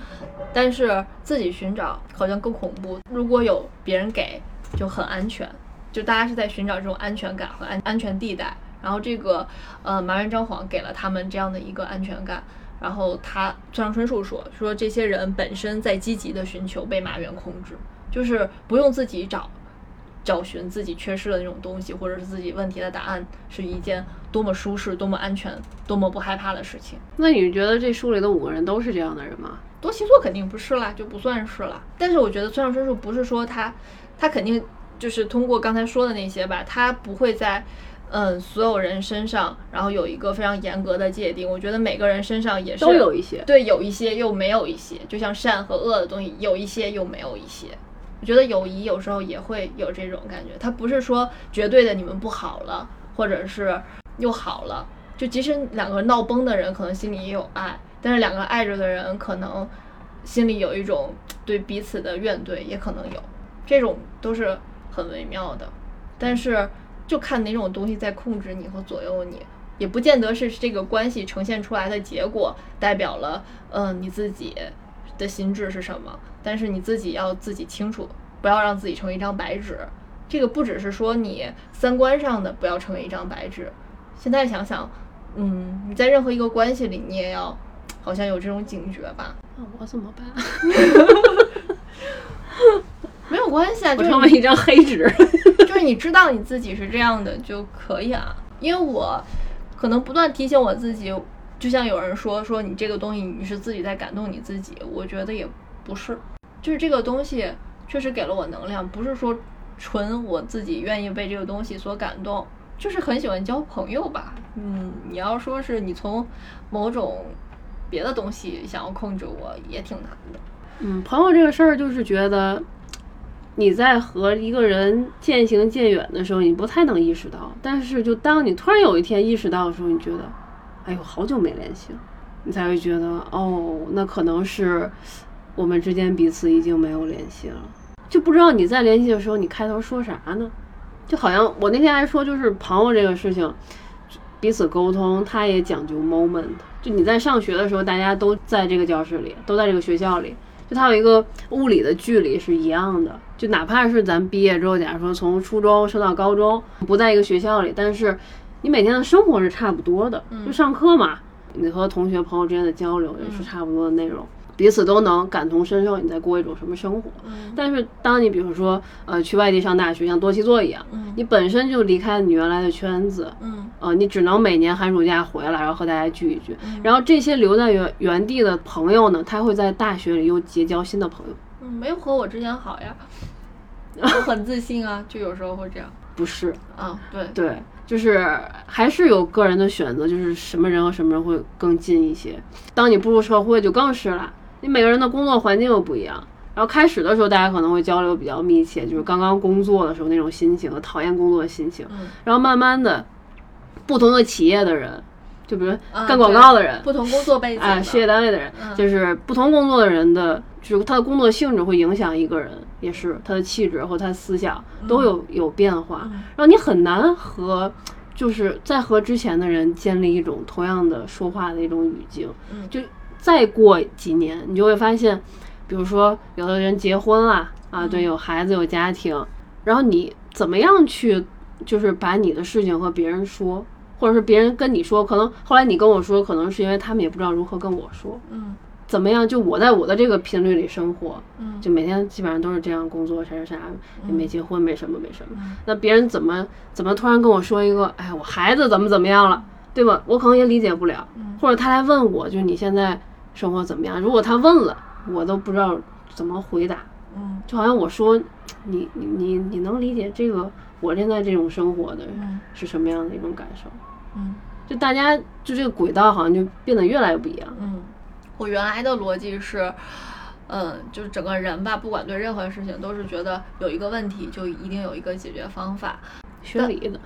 但是自己寻找好像更恐怖。如果有别人给，就很安全，就大家是在寻找这种安全感和安安全地带。然后这个呃麻原彰晃给了他们这样的一个安全感。然后他村上春树说说这些人本身在积极的寻求被马原控制，就是不用自己找，找寻自己缺失的那种东西，或者是自己问题的答案，是一件多么舒适、多么安全、多么不害怕的事情。那你觉得这书里的五个人都是这样的人吗？多奇作肯定不是啦，就不算是啦。但是我觉得村上春树不是说他，他肯定就是通过刚才说的那些吧，他不会在。嗯，所有人身上，然后有一个非常严格的界定。我觉得每个人身上也是都有一些，对，有一些又没有一些，就像善和恶的东西，有一些又没有一些。我觉得友谊有时候也会有这种感觉，它不是说绝对的你们不好了，或者是又好了。就即使两个闹崩的人，可能心里也有爱，但是两个爱着的人，可能心里有一种对彼此的怨怼，也可能有，这种都是很微妙的，但是。就看哪种东西在控制你和左右你，也不见得是这个关系呈现出来的结果代表了，嗯，你自己的心智是什么。但是你自己要自己清楚，不要让自己成为一张白纸。这个不只是说你三观上的不要成为一张白纸。现在想想，嗯，你在任何一个关系里，你也要好像有这种警觉吧？那我怎么办？没有关系啊，就成为一张黑纸，就是你知道你自己是这样的就可以啊。因为我可能不断提醒我自己，就像有人说说你这个东西你是自己在感动你自己，我觉得也不是，就是这个东西确实给了我能量，不是说纯我自己愿意被这个东西所感动，就是很喜欢交朋友吧。嗯，你要说是你从某种别的东西想要控制我，也挺难的。嗯，朋友这个事儿就是觉得。你在和一个人渐行渐远的时候，你不太能意识到。但是，就当你突然有一天意识到的时候，你觉得，哎呦，好久没联系了，你才会觉得，哦，那可能是我们之间彼此已经没有联系了。就不知道你在联系的时候，你开头说啥呢？就好像我那天还说，就是朋友这个事情，彼此沟通，他也讲究 moment。就你在上学的时候，大家都在这个教室里，都在这个学校里。就它有一个物理的距离是一样的，就哪怕是咱毕业之后，假如说从初中升到高中，不在一个学校里，但是你每天的生活是差不多的，就上课嘛，你和同学朋友之间的交流也是差不多的内容。彼此都能感同身受你在过一种什么生活，但是当你比如说呃去外地上大学，像多奇座一样，你本身就离开你原来的圈子，呃你只能每年寒暑假回来，然后和大家聚一聚，然后这些留在原原地的朋友呢，他会在大学里又结交新的朋友，嗯，没有和我之前好呀，我很自信啊，就有时候会这样，不是。啊，对。对，就是还是有个人的选择，就是什么人和什么人会更近一些，当你步入社会就更是了。你每个人的工作环境又不一样，然后开始的时候大家可能会交流比较密切，就是刚刚工作的时候那种心情和讨厌工作的心情，然后慢慢的，不同的企业的人，就比如干广告的人，不同工作背景啊，事业单位的人，就是不同工作的人的，就是他的工作性质会影响一个人，也是他的气质和他思想都有有变化，然后你很难和就是在和之前的人建立一种同样的说话的一种语境，就。再过几年，你就会发现，比如说有的人结婚了啊，对，有孩子有家庭，然后你怎么样去，就是把你的事情和别人说，或者是别人跟你说，可能后来你跟我说，可能是因为他们也不知道如何跟我说，嗯，怎么样？就我在我的这个频率里生活，嗯，就每天基本上都是这样工作，啥啥啥，也没结婚，没什么没什么。那别人怎么怎么突然跟我说一个，哎，我孩子怎么怎么样了，对吧？我可能也理解不了，或者他来问我，就是你现在。生活怎么样？如果他问了，我都不知道怎么回答。嗯，就好像我说你你你你能理解这个我现在这种生活的是什么样的一种感受？嗯，就大家就这个轨道好像就变得越来越不一样。嗯，我原来的逻辑是。嗯，就是整个人吧，不管对任何事情，都是觉得有一个问题就一定有一个解决方法。学理的，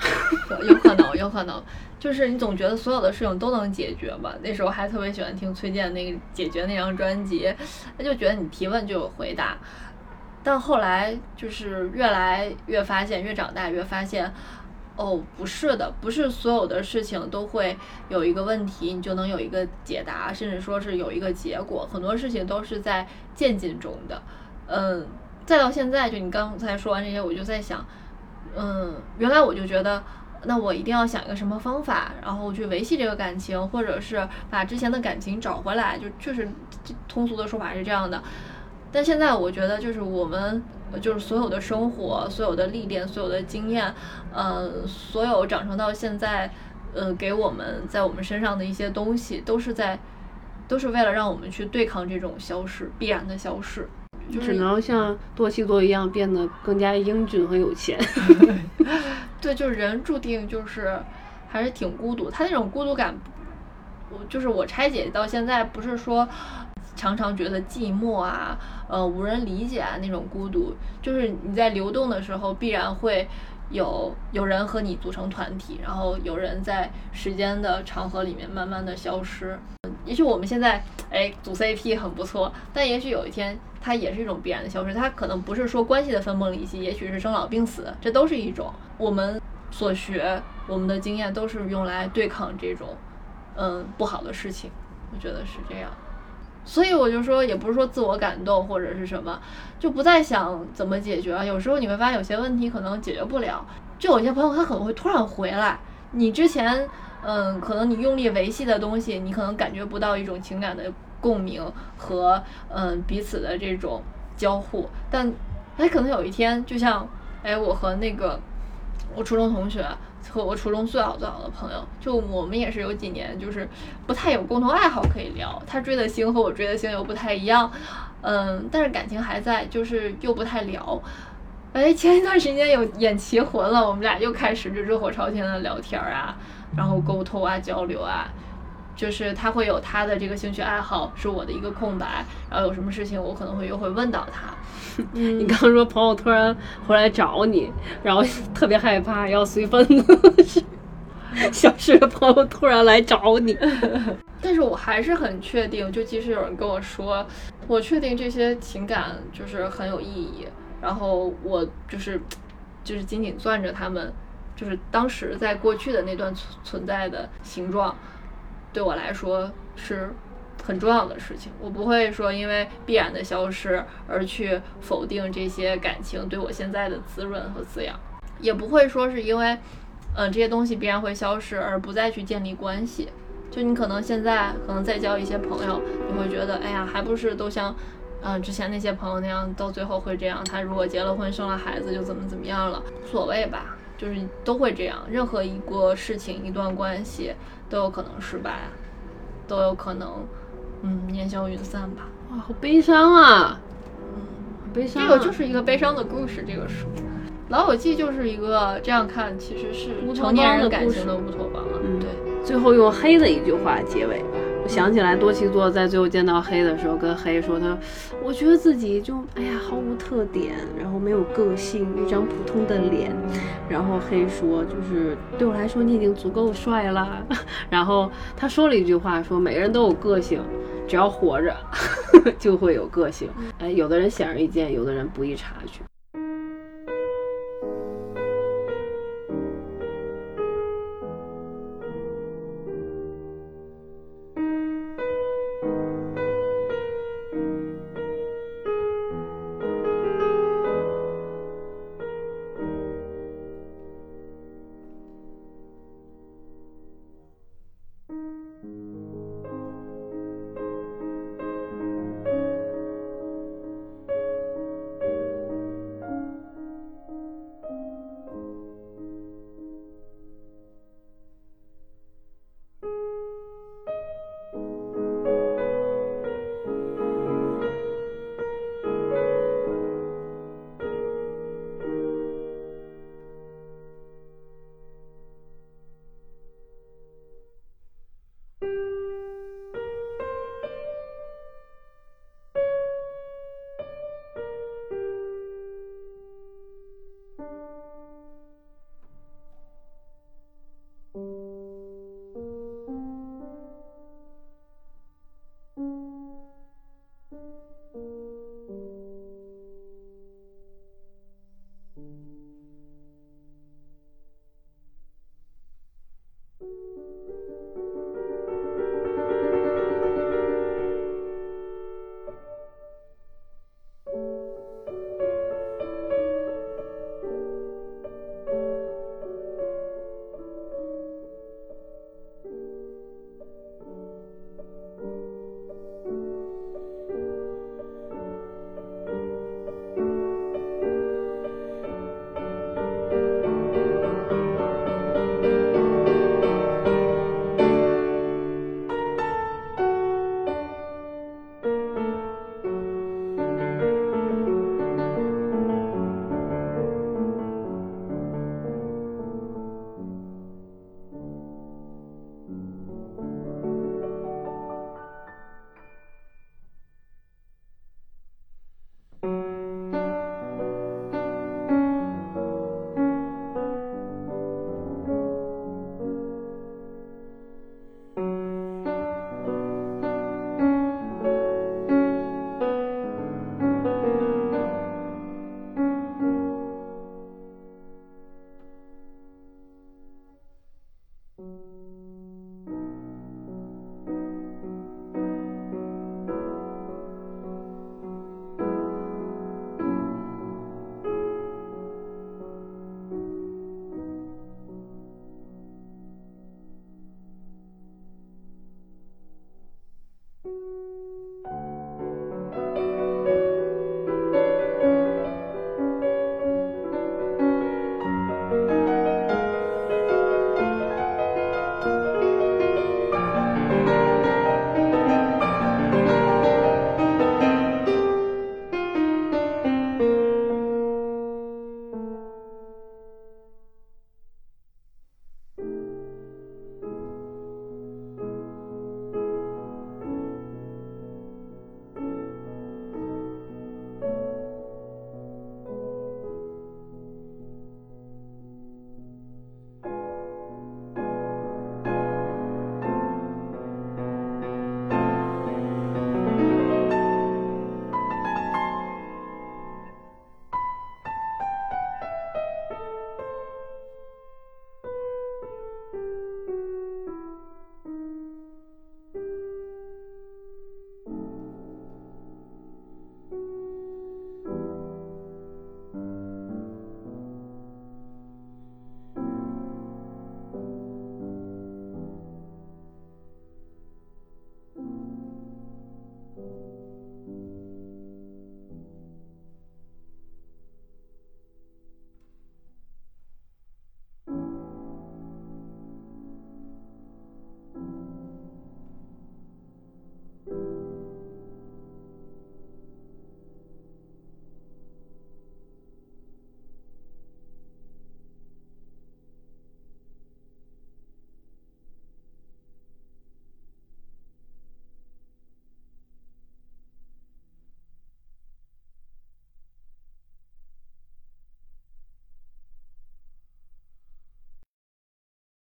有可能，有可能，就是你总觉得所有的事情都能解决嘛。那时候还特别喜欢听崔健那个解决那张专辑，他就觉得你提问就有回答。但后来就是越来越发现，越长大越发现。哦，不是的，不是所有的事情都会有一个问题，你就能有一个解答，甚至说是有一个结果。很多事情都是在渐进中的。嗯，再到现在，就你刚才说完这些，我就在想，嗯，原来我就觉得，那我一定要想一个什么方法，然后去维系这个感情，或者是把之前的感情找回来，就确实通俗的说法是这样的。但现在我觉得，就是我们。就是所有的生活，所有的历练，所有的经验，呃，所有长成到现在，呃，给我们在我们身上的一些东西，都是在，都是为了让我们去对抗这种消失，必然的消失。只能像多西多一样变得更加英俊和有钱。对，就是人注定就是还是挺孤独。他那种孤独感，我就是我拆解到现在，不是说。常常觉得寂寞啊，呃，无人理解啊，那种孤独，就是你在流动的时候，必然会有有人和你组成团体，然后有人在时间的长河里面慢慢的消失。也许我们现在哎组 CP 很不错，但也许有一天它也是一种必然的消失。它可能不是说关系的分崩离析，也许是生老病死，这都是一种我们所学，我们的经验都是用来对抗这种嗯不好的事情。我觉得是这样。所以我就说，也不是说自我感动或者是什么，就不再想怎么解决。有时候你会发现，有些问题可能解决不了。就有些朋友他可能会突然回来，你之前嗯，可能你用力维系的东西，你可能感觉不到一种情感的共鸣和嗯彼此的这种交互。但哎，可能有一天，就像哎，我和那个我初中同学。和我初中最好最好的朋友，就我们也是有几年，就是不太有共同爱好可以聊。他追的星和我追的星又不太一样，嗯，但是感情还在，就是又不太聊。哎，前一段时间有演棋魂了，我们俩又开始就热火朝天的聊天啊，然后沟通啊，交流啊。就是他会有他的这个兴趣爱好，是我的一个空白，然后有什么事情我可能会又会问到他。你 刚说朋友突然回来找你，然后特别害怕要随份子，消失的朋友突然来找你。但是我还是很确定，就即使有人跟我说，我确定这些情感就是很有意义，然后我就是就是紧紧攥着他们，就是当时在过去的那段存存在的形状。对我来说是很重要的事情，我不会说因为必然的消失而去否定这些感情对我现在的滋润和滋养，也不会说是因为，嗯，这些东西必然会消失而不再去建立关系。就你可能现在可能再交一些朋友，你会觉得，哎呀，还不是都像，嗯，之前那些朋友那样，到最后会这样。他如果结了婚生了孩子就怎么怎么样了，无所谓吧，就是都会这样。任何一个事情，一段关系。都有可能失败，都有可能，嗯，烟消云散吧。哇，好悲伤啊！嗯，悲伤。这个就是一个悲伤的故事。这个书，《老友记》就是一个这样看，其实是成年人感情的乌托邦了。嗯，对。最后用黑的一句话结尾。想起来，多奇座在最后见到黑的时候，跟黑说：“他，我觉得自己就哎呀，毫无特点，然后没有个性，一张普通的脸。”然后黑说：“就是对我来说，你已经足够帅了。”然后他说了一句话：“说每个人都有个性，只要活着，就会有个性。哎，有的人显而易见，有的人不易察觉。”